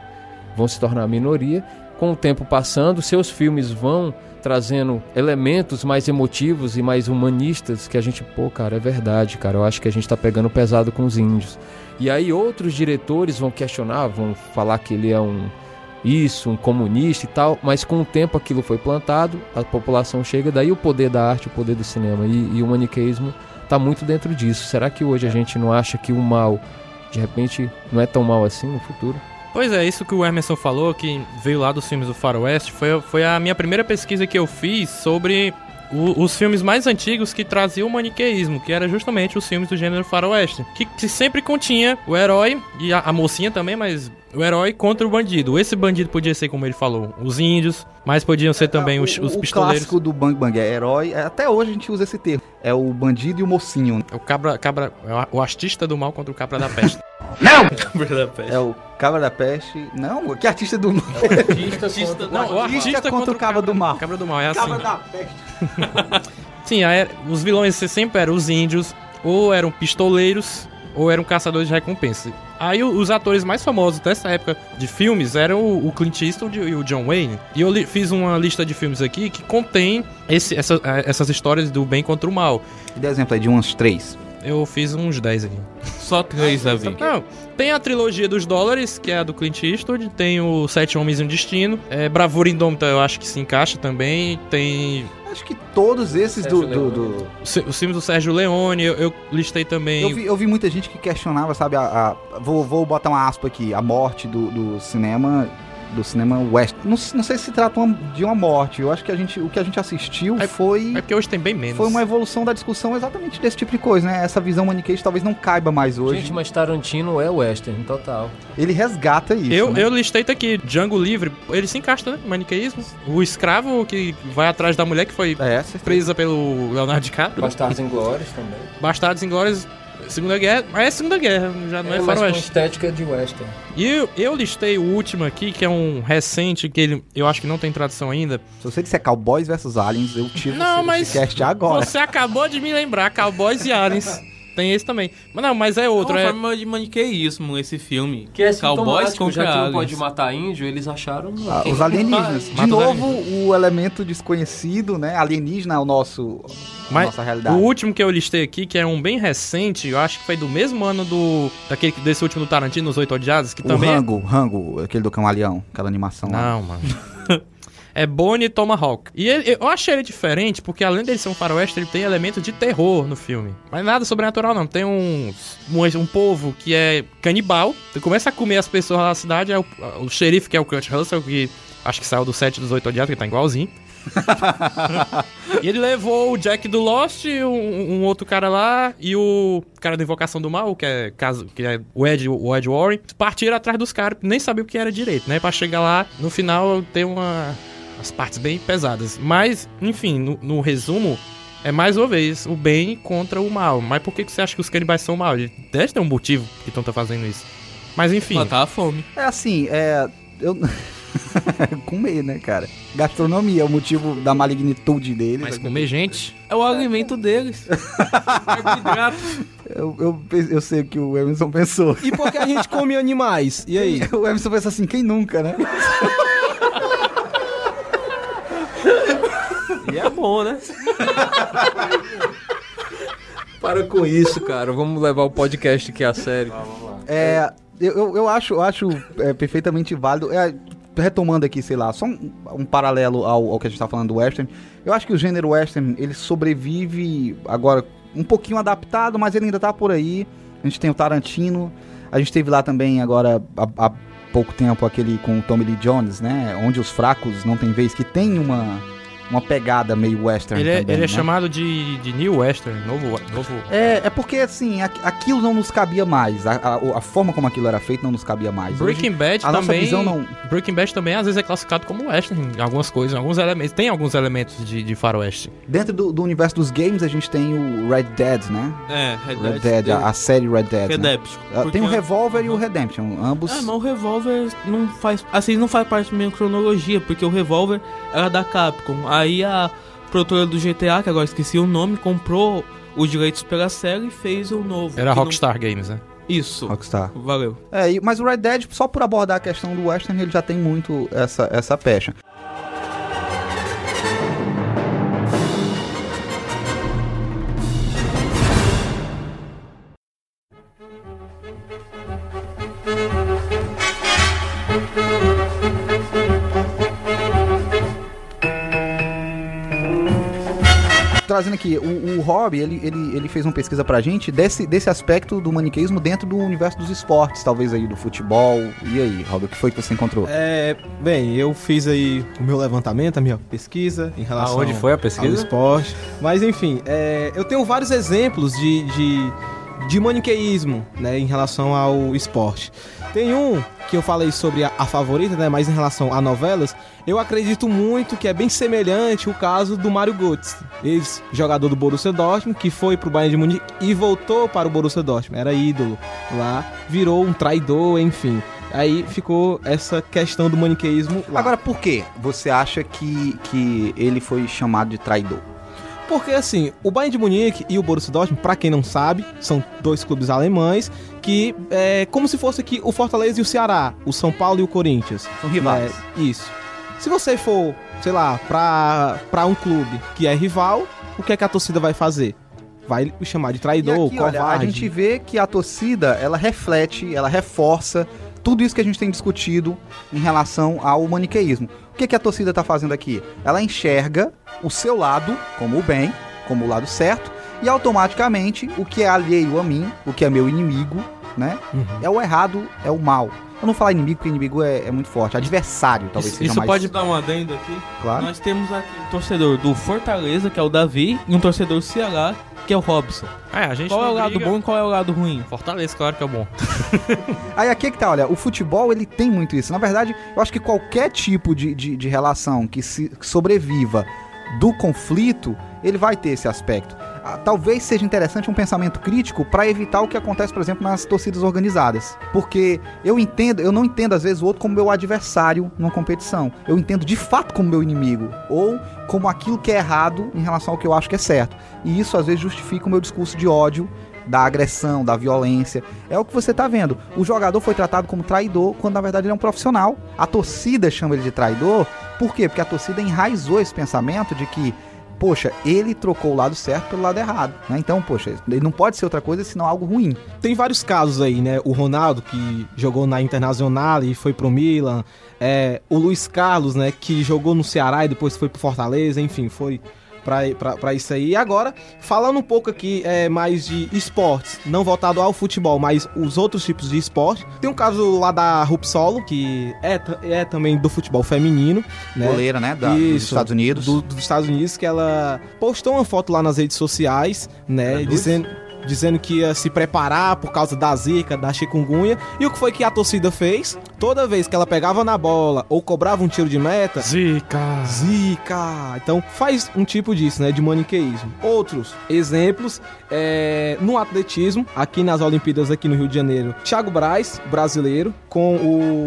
vão se tornar minoria. Com o tempo passando, seus filmes vão trazendo elementos mais emotivos e mais humanistas que a gente, pô, cara, é verdade, cara, eu acho que a gente tá pegando pesado com os índios. E aí outros diretores vão questionar, vão falar que ele é um isso, um comunista e tal, mas com o tempo aquilo foi plantado, a população chega, daí o poder da arte, o poder do cinema e, e o maniqueísmo tá muito dentro disso. Será que hoje a gente não acha que o mal, de repente, não é tão mal assim no futuro? Pois é, isso que o Emerson falou, que veio lá dos filmes do Faroeste, foi, foi a minha primeira pesquisa que eu fiz sobre o- os filmes mais antigos que traziam o maniqueísmo, que era justamente os filmes do gênero faroeste, que, que sempre continha o herói e a, a mocinha também, mas o herói contra o bandido. Esse bandido podia ser, como ele falou, os índios, mas podiam ser também os, os o pistoleiros. clássico do Bang Bang é herói. é, Até hoje a gente usa esse termo. É o bandido e o mocinho. O cabra, cabra, o artista do mal contra o cabra da peste. É o cabra da peste. Não, que artista do mal. Não, o artista contra o cabra do mal. Cabra do mal, é assim. Cabra da peste. Sim, aí, os vilões sempre eram os índios, ou eram pistoleiros, ou eram caçadores de recompensa. Aí os atores mais famosos dessa época de filmes eram o, Clint Eastwood e o John Wayne. E eu fiz uma lista de filmes aqui que contém esse- essa- eh, essas histórias do bem contra o mal. Dê exemplo aí de uns três. Eu fiz uns 10 aqui. Só três, Davi. Não, tem a trilogia dos dólares, que é a do Clint Eastwood. Tem o Sete Homens e um Destino. É, Bravura Indômita eu acho que se encaixa também. Tem Acho que todos esses do. do- do- os os filmes do Sérgio Leone. Eu, eu listei também... Eu, vi, eu vi muita gente que questionava, sabe? A, a- vou, vou botar uma aspa aqui. A morte do, do cinema. Do cinema west. Não, não sei se trata uma- de uma morte. Eu acho que a gente, o que a gente assistiu É- foi. É porque hoje tem bem menos. Foi uma evolução da discussão exatamente desse tipo de coisa, né? Essa visão maniqueísta talvez não caiba mais hoje. Gente, mas Tarantino é western, total. Ele resgata isso. Eu, né? eu listei tá aqui, Django Livre, ele se encaixa, né? Maniqueísmo. O escravo que vai atrás da mulher que foi É, presa pelo Leonardo DiCaprio. Bastardos Inglórios também. Bastardos Inglórios, Segunda Guerra. Mas é Segunda Guerra, já não é, com faroeste. estética de western. E eu, eu listei o último aqui, que é um recente, que ele, eu acho que não tem tradução ainda. Se você disser Cowboys versus Aliens, eu tiro Não, esse mas cast agora. Você acabou de me lembrar, Cowboys e Aliens. Tem esse também. Mas não, mas é outro. É É, uma forma de maniqueísmo esse filme. Que é Cowboys contra já que não pode matar índio, eles acharam... Ah, os alienígenas. De novo, o elemento desconhecido, né? Alienígena é o nosso. Mas nossa o realidade. último que eu listei aqui, que é um bem recente, eu acho que foi do mesmo ano do. Daquele, desse último do Tarantino, Os Oito Odiados, que O também. é- Rango, Rango, aquele do camaleão, aquela animação lá. Não, mano. é Bonnie Tomahawk. E ele- eu achei ele diferente, porque além dele ser um faroeste, ele tem elementos de terror no filme. Mas nada sobrenatural, não. Tem um, um, um povo que é canibal. Começa a comer as pessoas na cidade. É o, o xerife, que é o Kurt Russell, que acho que saiu do set dos Oito Odiados, que tá igualzinho. e ele levou o Jack do Lost, um, um outro cara lá, e o cara da Invocação do Mal, que é, caso, que é o, Ed, o Ed Warren, partiram atrás dos caras, nem sabiam o que era direito, né? Pra chegar lá, no final, tem uma, as partes bem pesadas. Mas, enfim, no, no resumo, é mais uma vez o bem contra o mal. Mas por que, que você acha que os canibais são mal? Deve ter um motivo que estão fazendo isso. Mas enfim. Matar a fome. É assim, é. Eu. comer, né, cara? Gastronomia é o motivo da malignitude deles. Mas comer gente. É o alimento deles. Eu, eu, eu sei o que o Emerson pensou. E por que a gente come animais? E aí? O Emerson pensa assim, quem nunca, né? E é bom, né? Para com isso, cara. Vamos levar o podcast aqui a sério. É, eu, eu, eu acho, eu acho é, perfeitamente válido. É, retomando aqui, sei lá, só um, um paralelo ao, ao que a gente tá falando do western. Eu acho que o gênero western, ele sobrevive agora um pouquinho adaptado, mas ele ainda tá por aí. A gente tem o Tarantino, a gente teve lá também agora há, há pouco tempo aquele com o Tommy Lee Jones, né? Onde os fracos não tem vez, que tem uma, uma pegada meio western Ele é, também, ele é né? chamado de, de New Western, novo. novo... É, é porque assim, aqu- aquilo não nos cabia mais. A, a- a forma como aquilo era feito não nos cabia mais. Breaking Hoje, Bad a nossa também. visão não. Breaking Bad também às vezes é classificado como western em algumas coisas, em alguns elementos. Tem alguns elementos de, de faroeste. Dentro do, do universo dos games, a gente tem o Red Dead, né? É, Red Red Dead, a, a série Red Dead. né? Redemption. Porque- Tem o Revolver e o Redemption, ambos. Ah, mas o Revolver não faz. Assim, não faz parte da minha cronologia, porque o Revolver era da Capcom. Aí a produtora do GTA, que agora esqueci o nome, comprou os direitos pela série e fez o novo. Era que não- Rockstar Games, né? Isso. Rockstar. Valeu. É, mas o Red Dead, só por abordar a questão do western, ele já tem muito essa, essa pecha. Trazendo aqui, o, o Rob, ele, ele, ele fez uma pesquisa pra gente desse, desse aspecto do maniqueísmo dentro do universo dos esportes, talvez aí do futebol. E aí, Rob, o que foi que você encontrou? É, bem, eu fiz aí o meu levantamento, a minha pesquisa em relação Aonde foi a ao pesquisa? esporte. Mas enfim, é, eu tenho vários exemplos de, de, de maniqueísmo, né, em relação ao esporte. Tem um que eu falei sobre a, a favorita, né, mas em relação a novelas, eu acredito muito que é bem semelhante o caso do Mário Götze, ex-jogador do Borussia Dortmund, que foi pro Bayern de Munique e voltou para o Borussia Dortmund, era ídolo lá, virou um traidor, enfim. Aí ficou essa questão do maniqueísmo lá. Agora, por que você acha que, que ele foi chamado de traidor? Porque assim, o Bayern de Munique e o Borussia Dortmund, pra quem não sabe, são dois clubes alemães que é como se fosse aqui o Fortaleza e o Ceará, o São Paulo e o Corinthians. São rivais. É, isso. Se você for, sei lá, pra, pra um clube que é rival, o que é que a torcida vai fazer? Vai o chamar de traidor, aqui, olha, a covarde. gente vê que a torcida, ela reflete, ela reforça tudo isso que a gente tem discutido em relação ao maniqueísmo. O que, que a torcida está fazendo aqui? Ela enxerga o seu lado como o bem, como o lado certo, e automaticamente o que é alheio a mim, o que é meu inimigo, né? Uhum. É o errado, é o mal. Eu não falar inimigo, porque inimigo é, é muito forte. Adversário, talvez Isso, seja isso mais pode dar um adendo aqui. claro. Nós temos aqui um torcedor do Fortaleza, que é o Davi, e um torcedor do Ceará, que é o Robson. É, a gente Qual é o lado briga- bom e qual é o lado ruim? Fortaleza, claro que é o bom. Aí aqui é que tá, olha, o futebol ele tem muito isso. Na verdade, eu acho que qualquer tipo de, de, de relação que, se, que sobreviva do conflito, ele vai ter esse aspecto. Ah, Talvez seja interessante um pensamento crítico para evitar o que acontece, por exemplo, nas torcidas organizadas. Porque eu entendo, eu não entendo às vezes o outro como meu adversário numa competição. Eu entendo de fato como meu inimigo ou como aquilo que é errado em relação ao que eu acho que é certo. E isso às vezes justifica o meu discurso de ódio da agressão, da violência. É o que você tá vendo. O jogador foi tratado como traidor, quando na verdade ele é um profissional. A torcida chama ele de traidor. Por quê? Porque a torcida enraizou esse pensamento de que, poxa, ele trocou o lado certo pelo lado errado. Né? Então, poxa, ele não pode ser outra coisa senão algo ruim. Tem vários casos aí, né? O Ronaldo, que jogou na Internacional e foi pro Milan. É, o Luiz Carlos, né? Que jogou no Ceará e depois foi pro Fortaleza. Enfim, foi pra isso aí. E agora, falando um pouco aqui é, mais de esportes, não voltado ao futebol, mas os outros tipos de esporte. Tem um caso lá da Rupsolo, que é, é também do futebol feminino, né? Goleira, né? Da, dos Isso, Estados Unidos. do- dos Estados Unidos, que ela postou uma foto lá nas redes sociais, né? Dizendo, dizendo que ia se preparar por causa da zika, da chikungunya. E o que foi que a torcida fez? Toda vez que ela pegava na bola ou cobrava um tiro de meta, Zica! Zica! Então faz um tipo disso, né? De maniqueísmo. Outros exemplos é, no atletismo, aqui nas Olimpíadas aqui no Rio de Janeiro, Thiago Braz, brasileiro, com o,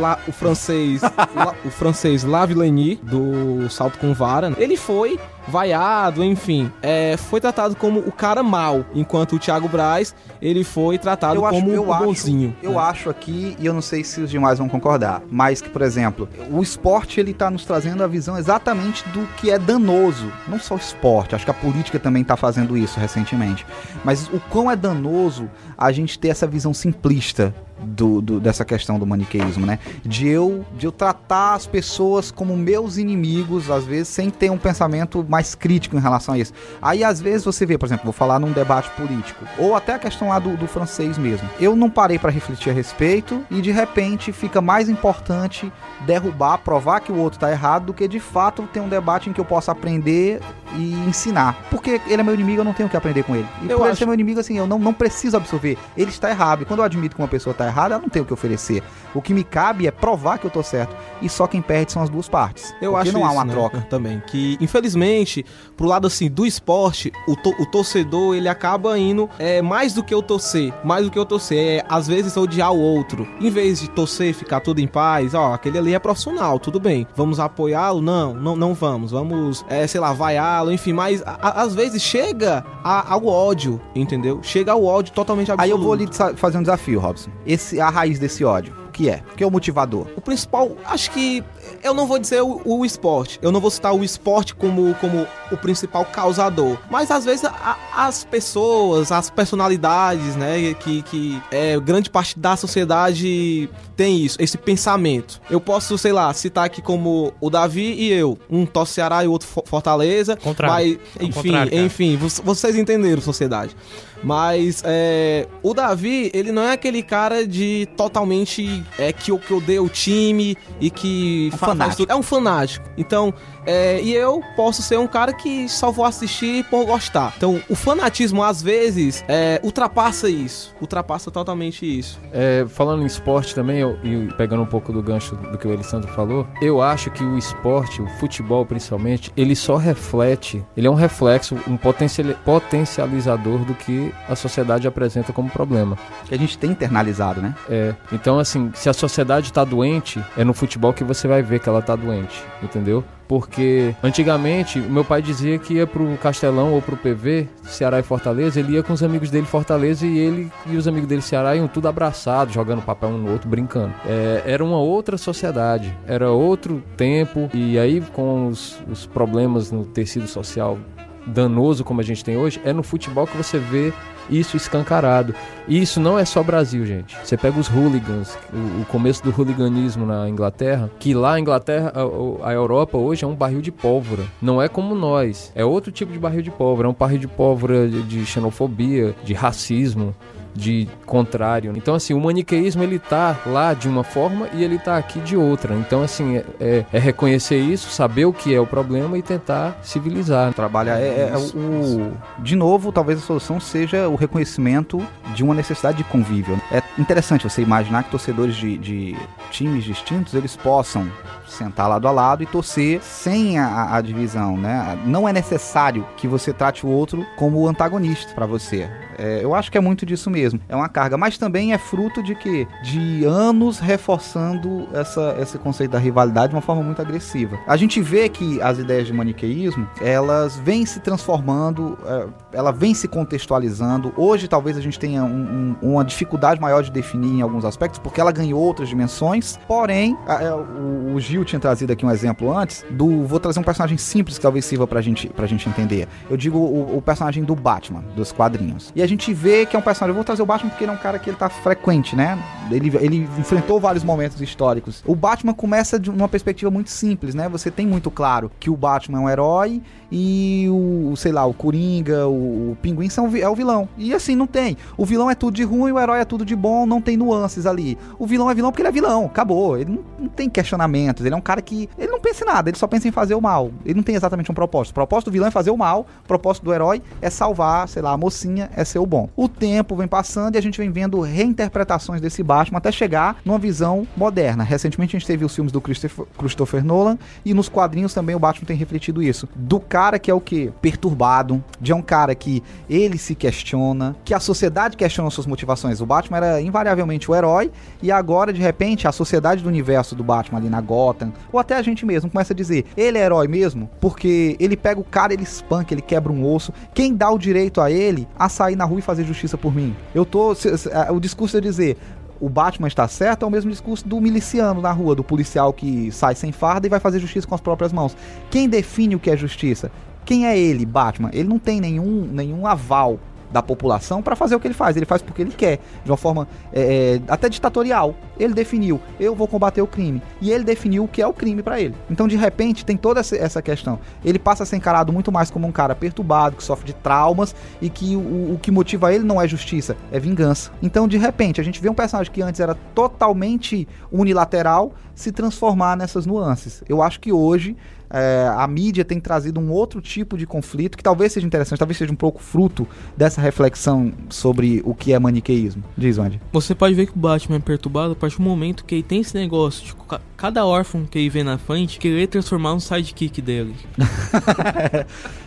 la- o francês la- o francês Lavillenie do salto com vara. Ele foi vaiado, enfim, é, foi tratado como o cara mal, enquanto o Thiago Braz ele foi tratado eu acho, como o acho, bonzinho. eu né? acho aqui, e eu não sei se os demais vão concordar, mas que, por exemplo, o esporte ele tá nos trazendo a visão exatamente do que é danoso. Não só o esporte, acho que a política também tá fazendo isso recentemente. Mas o quão é danoso a gente ter essa visão simplista do, do- dessa questão do maniqueísmo, né? De eu, de eu tratar as pessoas como meus inimigos, às vezes, sem ter um pensamento mais crítico em relação a isso. Aí, às vezes, você vê, por exemplo, vou falar num debate político, ou até a questão lá do, do francês mesmo. Eu não parei para refletir a respeito e, de repente, fica mais importante derrubar, provar que o outro tá errado, do que de fato ter um debate em que eu possa aprender e ensinar. Porque ele é meu inimigo, eu não tenho o que aprender com ele. E Eu por ele acho- ser meu inimigo, assim, eu não, não preciso absorver. Ele está errado. E quando eu admito que uma pessoa está errada, ela não tem o que oferecer. O que me cabe é provar que eu tô certo. E só quem perde são as duas partes. Eu porque acho não há uma né, troca. também. Que, infelizmente, pro lado assim do esporte, o, to- o torcedor ele acaba indo é, mais do que eu torcer. Mais do que eu torcer. É, às vezes, odiar o outro. Em vez de torcer, ficar tudo em paz, ó, aquele ali é profissional, tudo bem. Vamos apoiá-lo? Não, não, não vamos. Vamos, é, sei lá, vaiá-lo, enfim, mas a- a- às vezes chega a- ao ódio, entendeu? Chega ao ódio totalmente absoluto. Aí eu vou lhe sa- fazer um desafio, Robson. Esse, a raiz desse ódio, o que é? O que é o motivador? O principal, acho que eu não vou dizer o, o esporte. Eu não vou citar o esporte como, como o principal causador. Mas às vezes a- as pessoas, as personalidades, né, que, que é, grande parte da sociedade tem isso, esse pensamento. Eu posso, sei lá, citar aqui como o Davi e eu. Um torce Ceará e o outro Fo- Fortaleza. Contrário. Mas, enfim, contrário, enfim, vo- vocês entenderam, sociedade. Mas é, o Davi, ele não é aquele cara de totalmente é, que, o- que odeia o time e que fa- faz fanático. É um fanático. Então, é, e eu posso ser um cara que só vou assistir por gostar. Então, o fanatismo, às vezes, é, ultrapassa isso. Ultrapassa totalmente isso. É, falando em esporte também, eu- e pegando um pouco do gancho do que o Elisandro falou, eu acho que o esporte, o futebol principalmente, ele só reflete, ele é um reflexo, um potenciali- potencializador do que a sociedade apresenta como problema. Que a gente tem internalizado, né? É, então assim, se a sociedade tá doente, é no futebol que você vai ver que ela tá doente, entendeu? Porque antigamente meu pai dizia que ia pro Castelão ou pro PV, Ceará e Fortaleza, ele ia com os amigos dele Fortaleza e ele e os amigos dele Ceará iam tudo abraçados, jogando papel um no outro, brincando. É, era uma outra sociedade, era outro tempo e aí com os, os problemas no tecido social danoso como a gente tem hoje, é no futebol que você vê isso escancarado. E isso não é só Brasil, gente. Você pega os hooligans, o, o começo do hooliganismo na Inglaterra, que lá a Inglaterra, a, a Europa hoje é um barril de pólvora. Não é como nós. É outro tipo de barril de pólvora. É um barril de pólvora de, de xenofobia, de racismo. De contrário. Então, assim, o maniqueísmo ele tá lá de uma forma e ele tá aqui de outra. Então, assim, é, é- é reconhecer isso, saber o que é o problema e tentar civilizar. Trabalha é, é Isso, o de novo, talvez a solução seja o reconhecimento de uma necessidade de convívio. É interessante você imaginar que torcedores de, de times distintos eles possam sentar lado a lado e torcer sem a- a, divisão, né? Não é necessário que você trate o outro como o antagonista pra você. É, eu acho que é muito disso mesmo. É uma carga, mas também é fruto de que de anos reforçando essa, esse conceito da rivalidade de uma forma muito agressiva. A gente vê que as ideias de maniqueísmo elas vêm se transformando, é, ela vem se contextualizando. Hoje talvez a gente tenha um- um- uma dificuldade maior de definir em alguns aspectos, porque ela ganhou outras dimensões. Porém, a- é, o, o Gil tinha trazido aqui um exemplo antes do. Vou trazer um personagem simples que talvez sirva pra gente, pra gente entender. Eu digo o, o personagem do Batman, dos quadrinhos. E a gente vê que é um personagem. Eu vou trazer o Batman porque ele é um cara que ele tá frequente, né? Ele, ele enfrentou vários momentos históricos. O Batman começa de uma perspectiva muito simples, né? Você tem muito claro que o Batman é um herói e o, sei lá, o Coringa, o, o Pinguim são, é o vilão. E assim, não tem. O vilão é tudo de ruim, o herói é tudo de bom, não tem nuances ali. O vilão é vilão porque ele é vilão, acabou. Ele não, não tem questionamentos, ele é um cara que. Ele não pensa em nada, ele só pensa em fazer o mal. Ele não tem exatamente um propósito. O propósito do vilão é fazer o mal, o propósito do herói é salvar, sei lá, a mocinha, é ser o bom. O tempo vem passando e a gente vem vendo reinterpretações desse Batman até chegar numa visão moderna. Recentemente a gente teve os filmes do Christopher, Christopher Nolan e nos quadrinhos também o Batman tem refletido isso. Do cara que é o que? Perturbado, de um cara que ele se questiona, que a sociedade questiona suas motivações. O Batman era invariavelmente o herói e agora de repente a sociedade do universo do Batman ali na Gotham, ou até a gente mesmo começa a dizer, ele é herói mesmo, porque ele pega o cara, ele espanca, ele quebra um osso. Quem dá o direito a ele a sair na rua e fazer justiça por mim? Eu tô se- se- a- o discurso é dizer o Batman está certo é o mesmo discurso do miliciano na rua, do policial que sai sem farda e vai fazer justiça com as próprias mãos. Quem define o que é justiça? Quem é ele, Batman? Ele não tem nenhum, nenhum aval da população para fazer o que ele faz. Ele faz porque ele quer, de uma forma é, é, até ditatorial. Ele definiu, eu vou combater o crime. E ele definiu o que é o crime para ele. Então, de repente, tem toda essa- questão. Ele passa a ser encarado muito mais como um cara perturbado, que sofre de traumas e que o, o que motiva ele não é justiça, é vingança. Então, de repente, a gente vê um personagem que antes era totalmente unilateral se transformar nessas nuances. Eu acho que hoje é, a mídia tem trazido um outro tipo de conflito que talvez seja interessante, talvez seja um pouco fruto dessa reflexão sobre o que é maniqueísmo. Diz, Wandy. Você pode ver que o Batman é perturbado a partir do momento que ele tem esse negócio de ca- cada órfão que ele vê na frente querer transformar um sidekick dele.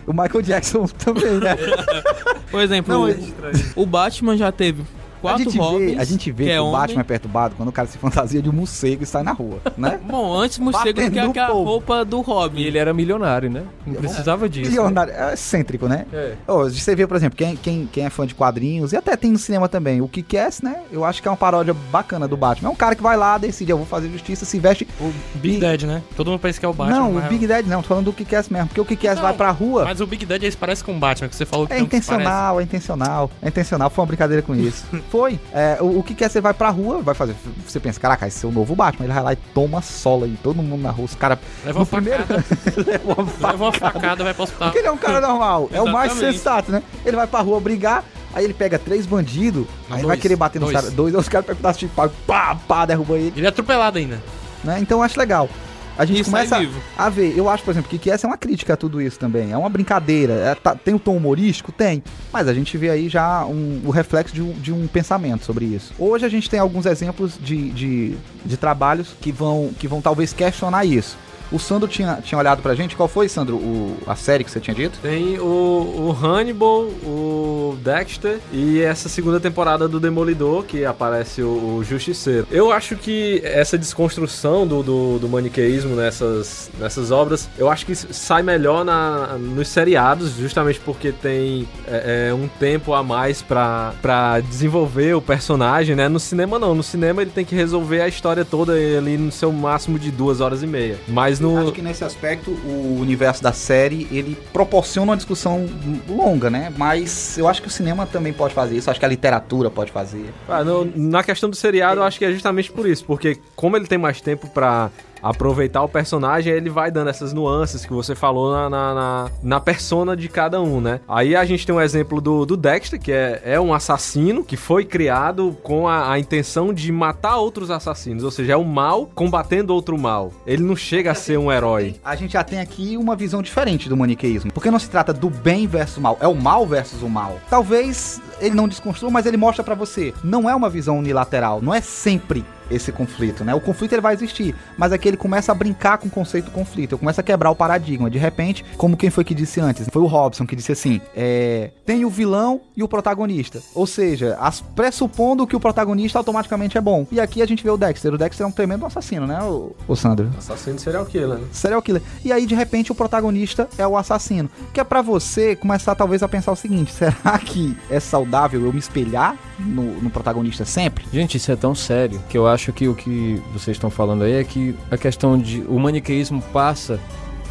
O Michael Jackson também, né? Por exemplo, Não, o, o Batman já teve A quatro gente, Robins. vê, a gente vê que que, é o homem. Batman é perturbado quando o cara se fantasia de um morcego e sai na rua, né? Bom, antes morcego Batendo que é povo. roupa do Robin. E ele era milionário, né? Não precisava disso. Milionário, é excêntrico, né? É. Ô, você vê, por exemplo, quem, quem, quem é fã de quadrinhos, e até tem no cinema também, o Kick-Ass, né? Eu acho que é uma paródia bacana do Batman. É um cara que vai lá, decide, eu vou fazer justiça, se veste... O Big E- Dead, né? Todo mundo pensa que é o Batman. não, o mas- Big Dead não, tô falando do Kick-Ass mesmo, porque o Kick-Ass Não, vai pra rua... Mas o Big Dead eles parecem com o Batman, que você falou que É parece. intencional, é intencional, é intencional, foi uma brincadeira com isso. Foi. É, o, o que quer, você vai pra rua, vai fazer. Você pensa, caraca, esse é o novo Batman. Ele vai lá e toma sola aí, todo mundo na rua. Os caras. Leva No uma primeiro. facada, leva uma faca. leva uma facada, vai pro hospital. Porque ele é um cara normal, é o mais sensato, né? Ele vai pra rua brigar, aí ele pega três bandidos, aí dois, vai querer bater nos dois. caras. Dois, aí os caras pegam um pedaço de pau, pá, pá, derruba ele, Ele é atropelado ainda. né? Então eu acho legal. A gente E começa a ver. Eu acho, por exemplo, que, que essa é uma crítica a tudo isso também. É uma brincadeira. É, tá- tem o tom humorístico? Tem. Mas a gente vê aí já um- o reflexo de um, de um pensamento sobre isso. Hoje a gente tem alguns exemplos de, de, de trabalhos que vão, que vão talvez questionar isso. O Sandro tinha, tinha olhado pra gente. Qual foi, Sandro, o- a série que você tinha dito? Tem o, o Hannibal, o Dexter e essa segunda temporada do Demolidor, que aparece o, o Justiceiro. Eu acho que essa desconstrução do, do, do maniqueísmo nessas, nessas obras, eu acho que sai melhor na, nos seriados, justamente porque tem é, é, um tempo a mais pra, pra desenvolver o personagem, né? No cinema não, no cinema ele tem que resolver a história toda ali no seu máximo de duas horas e meia. Mas no... Acho que nesse aspecto o universo da série ele proporciona uma discussão longa, né? Mas eu acho que o cinema também pode fazer isso. Acho que a literatura pode fazer. Ah, no- na questão do seriado, eu acho que é justamente por isso, porque como ele tem mais tempo pra aproveitar o personagem, ele vai dando essas nuances que você falou na, na, na, na persona de cada um, né? Aí a gente tem um exemplo do, do Dexter, que é, é um assassino que foi criado com a, a intenção de matar outros assassinos, ou seja, é o mal combatendo outro mal. Ele não chega a ser um herói. A gente já tem aqui uma visão diferente do maniqueísmo. Porque não se trata do bem versus o mal, é o mal versus o mal. Talvez ele não desconstrua, mas ele mostra pra você. Não é uma visão unilateral, não é sempre esse conflito, né? O conflito ele vai existir, mas aqui ele começa a brincar com o conceito do conflito, ele começa a quebrar o paradigma. De repente, como quem foi que disse antes? Foi o Robson que disse assim: é, tem o vilão e o protagonista. Ou seja, as, pressupondo que o protagonista automaticamente é bom. E aqui a gente vê o Dexter. O Dexter é um tremendo assassino, né, o, o Sandro? Assassino serial killer, né? serial killer. E aí, de repente, o protagonista é o assassino. Que é pra você começar, talvez, a pensar o seguinte: será que é saudável eu me espelhar no, no protagonista sempre? Gente, isso é tão sério que eu acho que o que vocês estão falando aí é que a questão de o maniqueísmo passa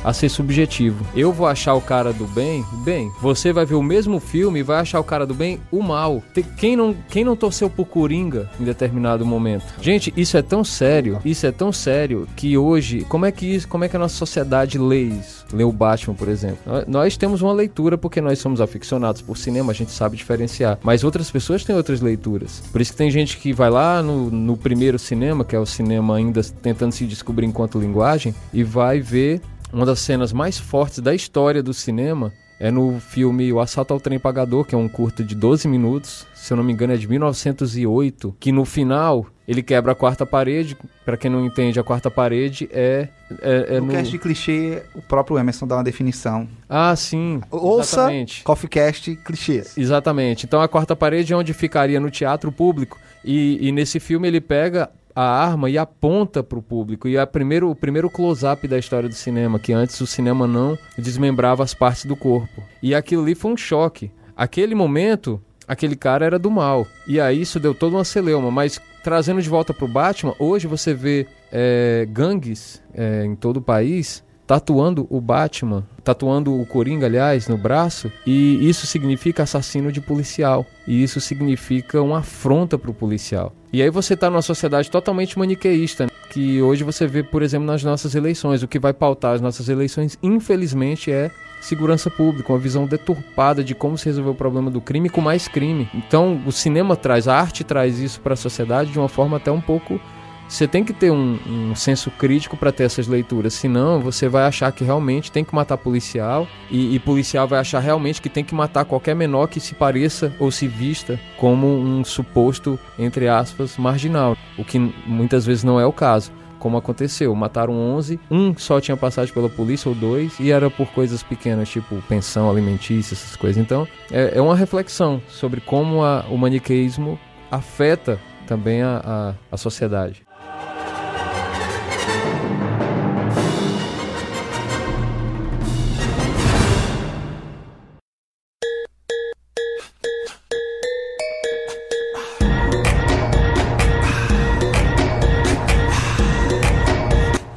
a ser subjetivo. Eu vou achar o cara do bem, bem. Você vai ver o mesmo filme e vai achar o cara do bem, o mal. Quem não, quem não torceu por Coringa em determinado momento? Gente, isso é tão sério, isso é tão sério que hoje, como é que isso, como é que a nossa sociedade lê isso? Lê o Batman, por exemplo. Nós- Nós temos uma leitura porque nós somos aficionados por cinema, a gente sabe diferenciar. Mas outras pessoas têm outras leituras. Por isso que tem gente que vai lá no, no primeiro cinema, que é o cinema ainda tentando se descobrir enquanto linguagem, e vai ver uma das cenas mais fortes da história do cinema é no filme O Assalto ao Trem Pagador, que é um curto de 12 minutos, se eu não me engano é de 1908, que no final ele quebra a quarta parede. Pra quem não entende, a quarta parede é, é, é no no... cast de clichê, o próprio Emerson dá uma definição. Ah, sim. Ouça Exatamente. Coffee Cast clichês. Exatamente. Então a quarta parede é onde ficaria no teatro público. E, e nesse filme ele pega a arma e aponta para o público. E é primeiro, o primeiro close-up da história do cinema, que antes o cinema não desmembrava as partes do corpo. E aquilo ali foi um choque. Aquele momento, aquele cara era do mal. E aí isso deu toda uma celeuma. Mas trazendo de volta para o Batman, hoje você vê é, gangues é, em todo o país tatuando o Batman, tatuando o Coringa, aliás, no braço, e isso significa assassino de policial. E isso significa uma afronta para o policial. E aí você está numa sociedade totalmente maniqueísta, que hoje você vê, por exemplo, nas nossas eleições. O que vai pautar as nossas eleições, infelizmente, é segurança pública, uma visão deturpada de como se resolver o problema do crime com mais crime. Então, o cinema traz, a arte traz isso para a sociedade de uma forma até um pouco você tem que ter um, um senso crítico para ter essas leituras, senão você vai achar que realmente tem que matar policial e, e, policial vai achar realmente que tem que matar qualquer menor que se pareça ou se vista como um suposto, entre aspas, marginal, o que muitas vezes não é o caso como aconteceu. Mataram 11, um só tinha passagem pela polícia, ou dois, e era por coisas pequenas, tipo pensão alimentícia, essas coisas. Então, é, é uma reflexão sobre como a, o maniqueísmo afeta também a, a, a sociedade.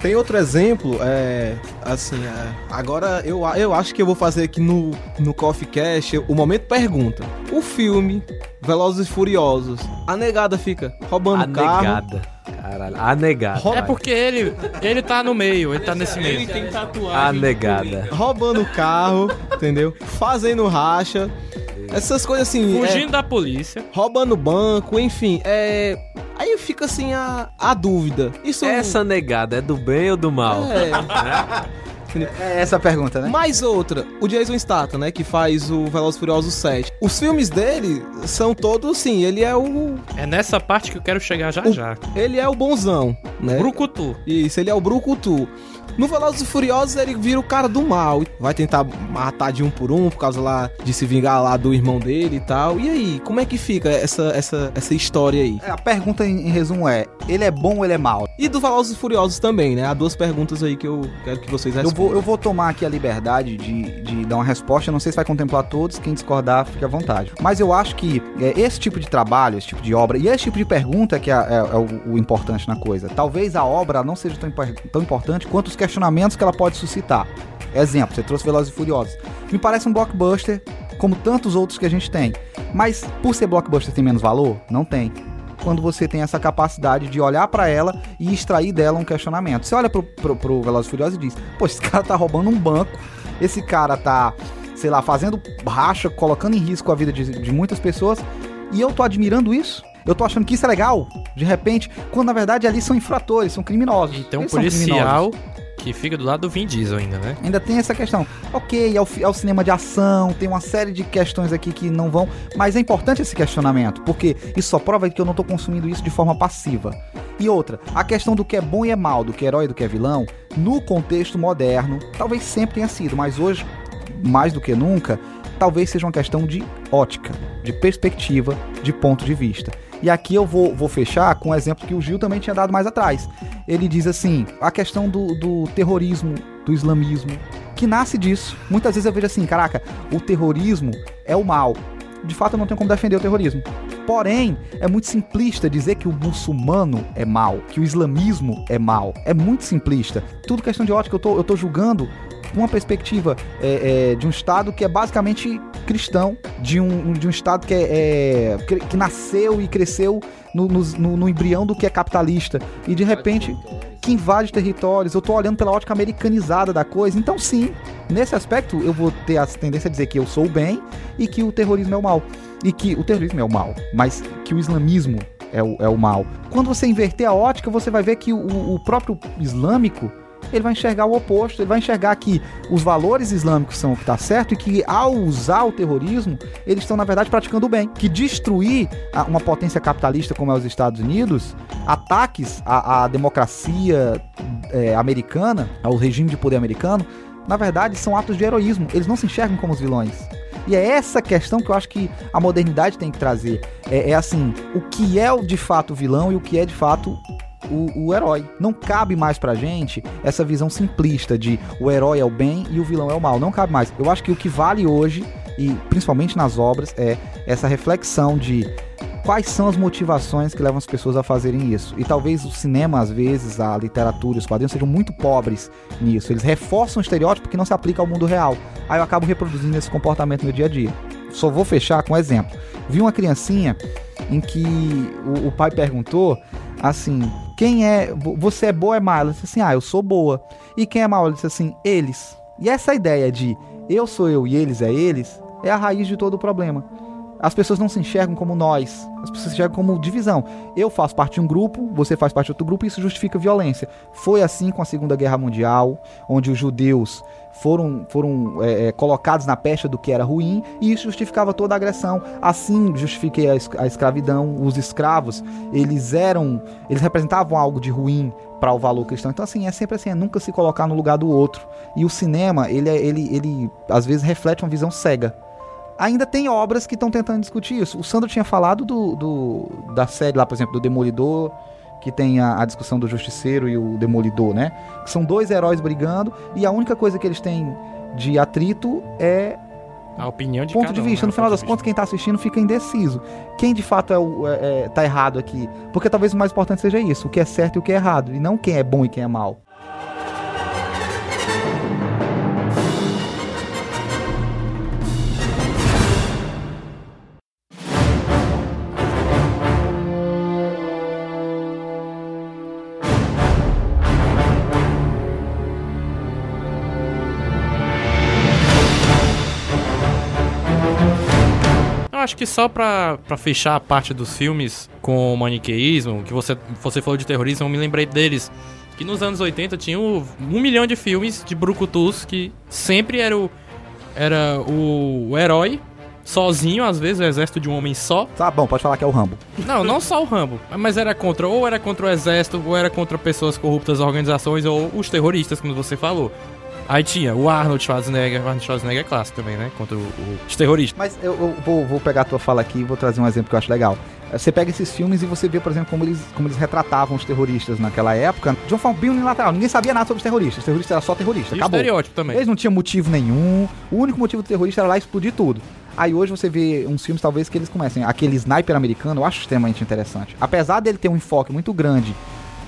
Tem outro exemplo, é. Assim, é, agora eu, eu acho que eu vou fazer aqui no, no Coffee Cash o momento pergunta. O filme Velozes e Furiosos, a negada fica roubando A carro. negada. Caralho, a negada. É porque ele, ele tá no meio, ele tá nesse Ele meio. tem A tatuagem. negada. Roubando carro, entendeu? Fazendo racha. Essas coisas assim. é, Fugindo da polícia. roubando banco, enfim. É. Aí fica assim a, a dúvida. Isso. Essa negada é do bem ou do mal? É. É essa a pergunta, né? Mais outra, o Jason Statham, né, que faz o Velozes e Furiosos 7. Os filmes dele são todos, sim, ele é o... É nessa parte que eu quero chegar já o já. ele é o bonzão, né? Brucutu. Isso, ele é o Brucutu. No Velozes e Furiosos, ele vira o cara do mal. Vai tentar matar de um por um, por causa lá de se vingar lá do irmão dele e tal. E aí, como é que fica essa, essa, essa história aí? É, A pergunta em, em resumo é: ele é bom ou ele é mau? E do Velozes e Furiosos também, né? Há duas perguntas aí que eu quero que vocês Eu respondam. vou, eu vou tomar aqui a liberdade de, de dar uma resposta. Eu não sei se vai contemplar todos. Quem discordar, fique à vontade. Mas eu acho que é, esse tipo de trabalho, esse tipo de obra, e esse tipo de pergunta que é, é- é o, o importante na coisa. Talvez a obra não seja tão, tão importante quanto os questionamentos que ela pode suscitar. Exemplo, você trouxe Velozes e Furiosos. Me parece um blockbuster, como tantos outros que a gente tem. Mas por ser blockbuster tem menos valor? Não tem quando você tem essa capacidade de olhar pra ela e extrair dela um questionamento. Você olha pro, pro, pro Velozes e Furiosos e diz: Pô, esse cara tá roubando um banco, esse cara tá, sei lá, fazendo racha, colocando em risco a vida de, de muitas pessoas, e eu tô admirando isso. Eu tô achando que isso é legal, de repente, quando na verdade ali são infratores, são criminosos. E um Eles policial que fica do lado do Vin Diesel ainda, né? Ainda tem essa questão. Ok, é o, é o cinema de ação, tem uma série de questões aqui que não vão. Mas é importante esse questionamento, porque isso só prova que eu não tô consumindo isso de forma passiva. E outra, a questão do que é bom e é mal, do que é herói e do que é vilão, no contexto moderno, talvez sempre tenha sido, mas hoje, mais do que nunca, talvez seja uma questão de ótica, de perspectiva, de ponto de vista. E aqui eu vou, vou fechar com um exemplo que o Gil também tinha dado mais atrás. Ele diz assim: a questão do, do terrorismo, do islamismo, que nasce disso. Muitas vezes eu vejo assim: caraca, o terrorismo é o mal. De fato, eu não tenho como defender o terrorismo. Porém, é muito simplista dizer que o muçulmano é mal, que o islamismo é mal. É muito simplista. Tudo questão de ótica, eu tô, eu tô julgando uma perspectiva é, é, de um Estado que é basicamente cristão, de um, de um Estado que, é, é, que, nasceu e cresceu no, no, no- no embrião do que é capitalista. E de repente que invade territórios, eu tô olhando pela ótica americanizada da coisa. Então, sim, nesse aspecto eu vou ter a tendência a dizer que eu sou o bem e que o terrorismo é o mal. E que o terrorismo é o mal, mas que o islamismo é o, é o mal. Quando você inverter a ótica, você vai ver que o, o próprio islâmico ele vai enxergar o oposto, ele vai enxergar que os valores islâmicos são o que está certo e que ao usar o terrorismo, eles estão na verdade praticando o bem. Que destruir uma potência capitalista como é os Estados Unidos, ataques à, à democracia é, americana, ao regime de poder americano, na verdade são atos de heroísmo. Eles não se enxergam como os vilões. E é essa questão que eu acho que a modernidade tem que trazer. É, é assim, o que é de fato vilão e o que é de fato o, o herói. Não cabe mais pra gente essa visão simplista de o herói é o bem e o vilão é o mal. Não cabe mais. Eu acho que o que vale hoje, e principalmente nas obras, é essa reflexão de quais são as motivações que levam as pessoas a fazerem isso. E talvez o cinema, às vezes, a literatura os quadrinhos sejam muito pobres nisso. Eles reforçam o estereótipo que não se aplica ao mundo real. Aí eu acabo reproduzindo esse comportamento no dia a dia. Só vou fechar com um exemplo. Vi uma criancinha em que o, o pai perguntou assim: quem é. Você é boa é má? Ela disse assim: ah, eu sou boa. E quem é mau? Ela disse assim: eles. E essa ideia de eu sou eu e eles é eles é a raiz de todo o problema. As pessoas não se enxergam como nós, as pessoas se enxergam como divisão. Eu faço parte de um grupo, você faz parte de outro grupo, e isso justifica violência. Foi assim com a Segunda Guerra Mundial, onde os judeus foram, foram é, é, colocados na pecha do que era ruim, e isso justificava toda a agressão. Assim justifiquei a, a escravidão. Os escravos, eles eram, eles representavam algo de ruim para o valor cristão. Então, assim, é sempre assim, é nunca se colocar no lugar do outro. E o cinema, ele, é, ele, ele às vezes reflete uma visão cega ainda tem obras que estão tentando discutir isso. O Sandro tinha falado do, do, da série lá, por exemplo, do Demolidor, que tem a, a, discussão do Justiceiro e o Demolidor, né? Que são dois heróis brigando e a única coisa que eles têm de atrito é a opinião de ponto de vista. Um, no final das contas, quem está assistindo fica indeciso. Quem de fato é o, é, é, tá errado aqui? Porque talvez o mais importante seja isso: o que é certo e o que é errado, e não quem é bom e quem é mal. Acho que só pra, pra fechar a parte dos filmes com o maniqueísmo, que você, você falou de terrorismo, eu me lembrei deles. Que nos anos 80 tinha um, um milhão de filmes de brucutus que sempre era o, era o, o herói sozinho, às vezes, o exército de um homem só. Tá bom, pode falar que é o Rambo. Não, não só o Rambo, mas era contra, ou era contra o exército, ou era contra pessoas corruptas, organizações, ou os terroristas, como você falou. Aí tinha o Arnold Schwarzenegger, o Arnold Schwarzenegger é clássico também, né? Contra o, o, os terroristas. Mas eu, eu vou, vou, pegar a tua fala aqui e vou trazer um exemplo que eu acho legal. Você pega esses filmes e você vê, por exemplo, como eles, como eles retratavam os terroristas naquela época de uma forma bem unilateral. Ninguém sabia nada sobre os terroristas. Os terroristas era só terrorista. E acabou. estereótipo também. Eles não tinham motivo nenhum. O único motivo do terrorista era lá explodir tudo. Aí hoje você vê uns filmes, talvez, que eles comecem. Aquele sniper americano, eu acho extremamente interessante. Apesar dele ter um enfoque muito grande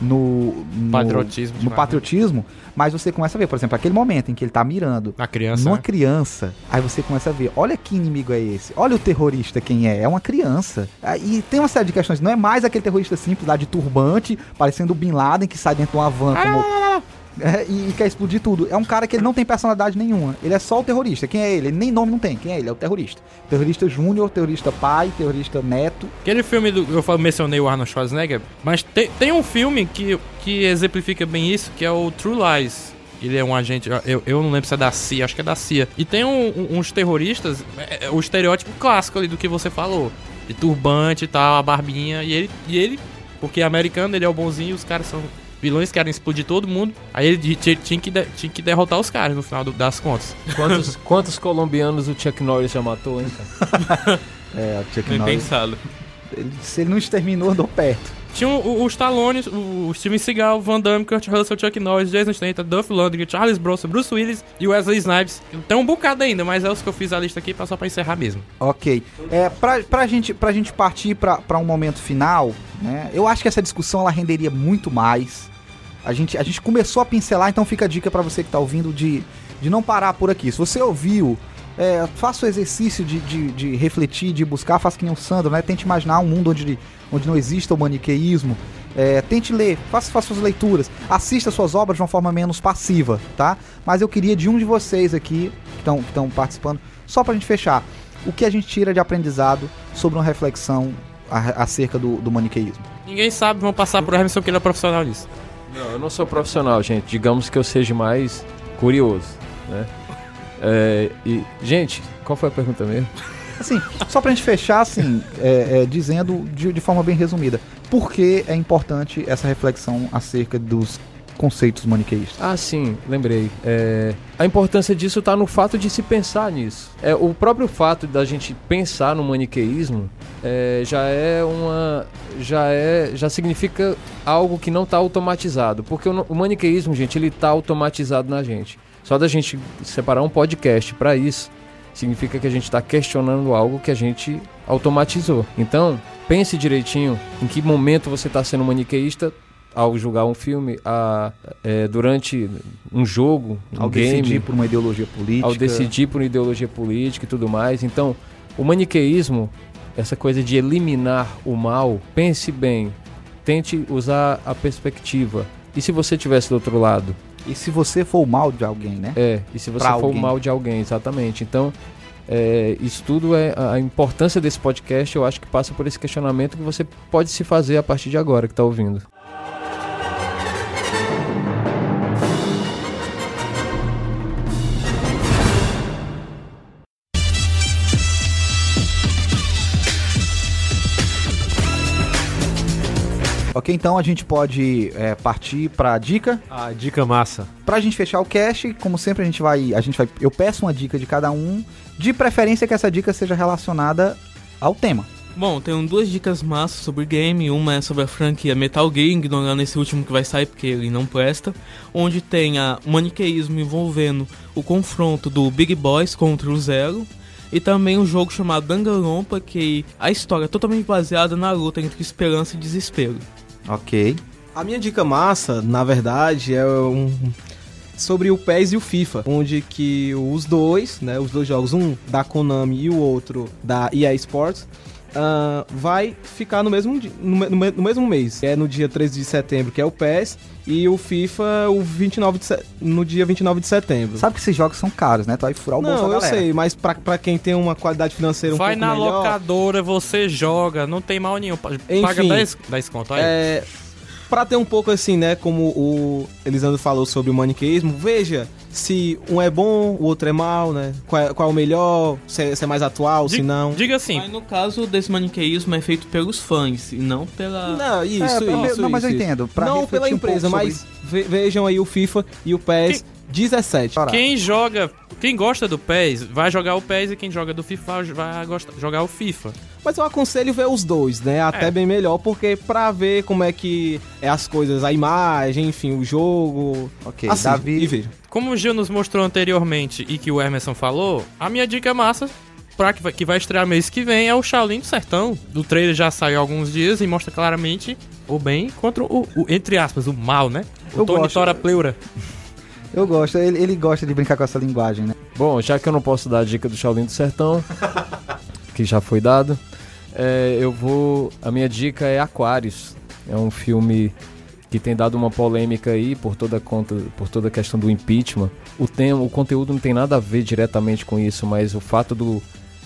no, no patriotismo, no patriotismo mas você começa a ver, por exemplo, aquele momento em que ele tá mirando a criança, numa né? criança, aí você começa a ver, olha que inimigo é esse, olha o terrorista quem é, é uma criança. Ah, e tem uma série de questões, não é mais aquele terrorista simples lá de turbante, parecendo o Bin Laden que sai dentro de uma van como ah, é, e, e, quer explodir tudo. É um cara que ele não tem personalidade nenhuma. Ele é só o terrorista. Quem é ele? nem nome não tem. Quem é ele? É o terrorista. Terrorista júnior, terrorista pai, terrorista neto. Aquele filme do. Eu mencionei o Arnold Schwarzenegger, mas tem, tem um filme que, que exemplifica bem isso, que é o True Lies. Ele é um agente, eu, eu não lembro se é da CIA, acho que é da CIA. E tem um, um, uns terroristas, é, é, o estereótipo clássico ali do que você falou. De turbante e tal, a barbinha. E ele, e ele porque é americano, ele é o bonzinho, os caras são vilões querem explodir todo mundo. Aí ele tinha que, tinha que derrotar os caras no final do, das contas. Quantos, quantos colombianos o Chuck Norris já matou, hein, cara? é, o Chuck Bem Norris. pensado. Ele, se ele não exterminou, andou perto. Tinha o, o Stallone, o, Steven Seagal, Van Damme, Kurt Russell, Chuck Norris, Jason Statham, Duff Lundgren, Charles Bronson, Bruce Willis e Wesley Snipes. Tem um bocado ainda, mas é os que eu fiz a lista aqui só pra encerrar mesmo. Ok. É, pra, pra, gente, pra gente partir pra, pra um momento final, né? Eu acho que essa discussão ela renderia muito mais. A gente, a gente começou a pincelar, então fica a dica para você que está ouvindo de, de não parar por aqui. Se você ouviu, é, faça o exercício de, de, de, refletir, de buscar, faça que nem o Sandro, né? Tente imaginar um mundo onde, onde não exista o maniqueísmo. É, tente ler, faça, faça suas leituras, assista suas obras de uma forma menos passiva, tá? Mas eu queria de um de vocês aqui, que estão participando, só pra gente fechar, o que a gente tira de aprendizado sobre uma reflexão acerca do, do maniqueísmo. Ninguém sabe, vão passar por Emerson que ele é profissional nisso. Não, eu não sou profissional, gente. Digamos que eu seja mais curioso, né? É, e, gente, qual foi a pergunta mesmo? Assim, só pra gente fechar, assim, é, é, dizendo de, de forma bem resumida, por que é importante essa reflexão acerca dos conceitos maniqueístas. Ah, sim, lembrei. É, a importância disso está no fato de se pensar nisso. É, o próprio fato da gente pensar no maniqueísmo é, já é uma. já é. já significa algo que não está automatizado. Porque o, o maniqueísmo, gente, ele está automatizado na gente. Só da gente separar um podcast para isso significa que a gente está questionando algo que a gente automatizou. Então, pense direitinho em que momento você está sendo maniqueísta ao julgar um filme, a, é, durante um jogo, um Ao game, decidir por uma ideologia política. ao decidir por ideologia política e tudo mais. Então, o maniqueísmo, essa coisa de eliminar o mal, pense bem, tente usar a perspectiva. E se você estivesse do outro lado? E se você for o mal de alguém, né? É, e se você Pra for o mal de alguém, exatamente. Então, é, isso tudo é a a importância desse podcast, eu acho que passa por esse questionamento que você pode se fazer a partir de agora que está ouvindo. Ok, então a gente pode é, partir pra dica. A dica massa. Pra gente fechar o cast, como sempre a gente vai, a gente vai, eu peço uma dica de cada um, de preferência que essa dica seja relacionada ao tema. Bom, tenho duas dicas massas sobre game. Uma é sobre a franquia Metal Gear, ignorando esse último que vai sair porque ele não presta. Onde tem a maniqueísmo envolvendo o confronto do Big Boys contra o Zero. E também um jogo chamado Danganronpa, que a história é totalmente baseada na luta entre esperança e desespero. Ok. A minha dica massa, na verdade, é um sobre o PES e o FIFA, onde que os dois, né, os dois jogos, um da Konami e o outro da EA Sports, ah, vai ficar no mesmo, no, me- no no mesmo mês. É no dia 13 de setembro, que é o PES, e o FIFA o 29 de no dia 29 de setembro. Sabe que esses jogos são caros, né? Tu vai furar o bolso Não, da eu galera. sei, mas pra, pra quem tem uma qualidade financeira um Vai pouco na melhor... locadora, você joga, não tem mal nenhum. Pa- Paga Enfim. 10, 10 conto aí. É, pra ter um pouco assim, né, como o Elisandro falou sobre o maniqueísmo, veja se um é bom, o outro é mal, né? Qual é, qual é o melhor, se é, se é mais atual, Di- se não. Diga assim, Mas no caso desse maniqueísmo é feito pelos fãs e não pela. Não, isso, É, pra- isso. não, mas eu isso, isso. entendo, pra não pela um empresa, pouco mas ve- vejam aí o FIFA e o PES 17. Ora, quem joga, quem gosta do PES, vai jogar o PES e quem joga do FIFA vai gostar- jogar o FIFA. Mas eu aconselho ver os dois, né? Até É. bem melhor, porque pra ver como é que é as coisas, a imagem, enfim, o jogo. Ok, Assista Davi. E veja. Como o Gil nos mostrou anteriormente e que o Emerson falou, a minha dica massa pra que vai, que vai estrear mês que vem é o Shaolin do Sertão. O trailer já saiu há alguns dias e mostra claramente o bem contra o, o- entre aspas, o mal, né? O Eu Tony gosto. Tora Pleura. Eu gosto, ele, ele gosta de brincar com essa linguagem, né? Bom, já que eu não posso dar a dica do Shaolin do Sertão, que já foi dado, é, eu vou. A minha dica é Aquários. É um filme que tem dado uma polêmica aí por toda a conta, por toda a questão do impeachment. O tema, o conteúdo não tem nada a ver diretamente com isso, mas o fato do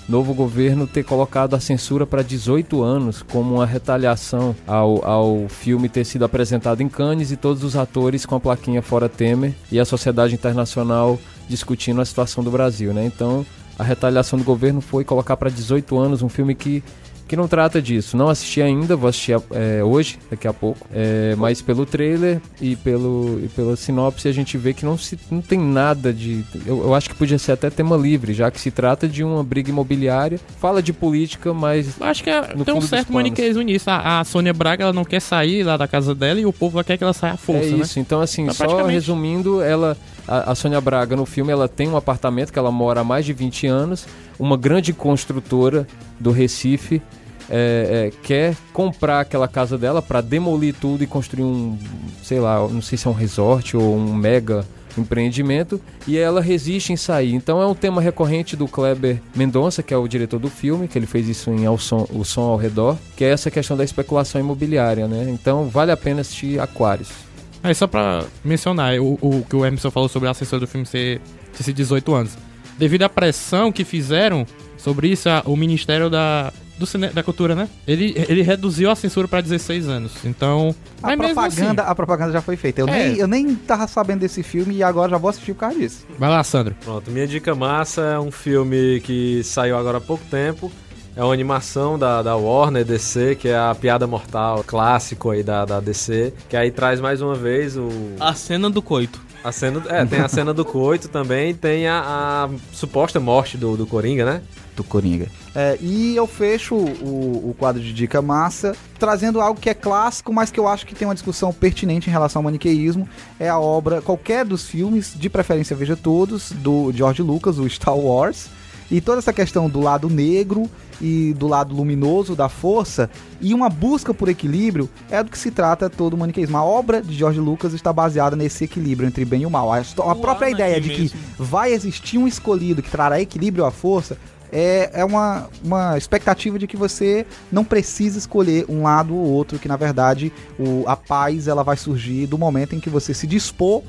novo governo ter colocado a censura para 18 anos como uma retaliação ao, ao filme ter sido apresentado em Cannes e todos os atores com a plaquinha fora Temer e a sociedade internacional discutindo a situação do Brasil, né? Então, a retaliação do governo foi colocar para 18 anos um filme que que não trata disso. Não assisti ainda, vou assistir é, hoje, daqui a pouco. É, mas pelo trailer e, pelo, e pela sinopse a gente vê que não, se, não tem nada de. Eu, eu acho que podia ser até tema livre, já que se trata de uma briga imobiliária. Fala de política, mas. Acho que é- tem um certo maniqueísmo nisso. A, a Sônia Braga ela não quer sair lá da casa dela e o povo quer que ela saia à força, é né? isso. Então, assim, Mas só resumindo, ela. A, a Sônia Braga no filme ela tem um apartamento que ela mora há mais de 20 anos. Uma grande construtora do Recife. é, é, quer comprar aquela casa dela para demolir tudo e construir um, sei lá, não sei se é um resort ou um mega empreendimento e ela resiste em sair. Então é um tema recorrente do Kleber Mendonça, que é o diretor do filme, que ele fez isso em ao som, O Som ao Redor, que é essa questão da especulação imobiliária, né? Então vale a pena assistir Aquários. Aí só pra mencionar, o, o que o Emerson falou sobre a censura do filme ser, ter sido 18 anos. Devido à pressão que fizeram sobre isso, a- o Ministério da, do Cine- da Cultura, né? Ele, ele reduziu a censura pra 16 anos. Então. A mesmo propaganda, assim- a propaganda já foi feita. Eu, É. nem, eu nem tava sabendo desse filme e agora já vou assistir por causa disso. Vai lá, Sandro. Pronto, minha dica massa é um filme que saiu agora há pouco tempo. É uma animação da, da Warner DC, que é a Piada Mortal, clássico aí da, da DC. Que aí traz mais uma vez o, A cena do coito. a cena. É, tem a cena do coito também, tem a, a suposta morte do, do Coringa, né? Do Coringa. É, e eu fecho o, o quadro de dica massa trazendo algo que é clássico, mas que eu acho que tem uma discussão pertinente em relação ao maniqueísmo. É a obra, qualquer dos filmes, de preferência veja todos, do George Lucas, o Star Wars. E toda essa questão do lado negro e do lado luminoso da força e uma busca por equilíbrio é do que se trata todo o maniqueísmo. A obra de George Lucas está baseada nesse equilíbrio entre bem e o mal. A, a própria ideia de Anakin que mesmo. vai existir um escolhido que trará equilíbrio à força é, é uma, uma expectativa de que você não precisa escolher um lado ou outro, que na verdade o, a paz ela vai surgir do momento em que você se dispor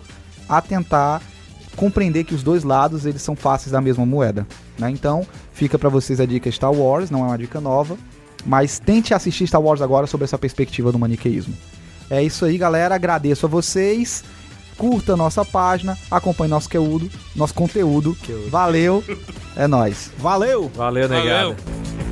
a tentar compreender que os dois lados eles são faces da mesma moeda. né? Então fica pra vocês a dica Star Wars, não é uma dica nova, mas tente assistir Star Wars agora sobre essa perspectiva do maniqueísmo. É isso aí, galera. Agradeço a vocês. Curta a nossa página, acompanhe nosso conteúdo, nosso conteúdo. Valeu, é nóis. Valeu! Valeu, negada. Valeu.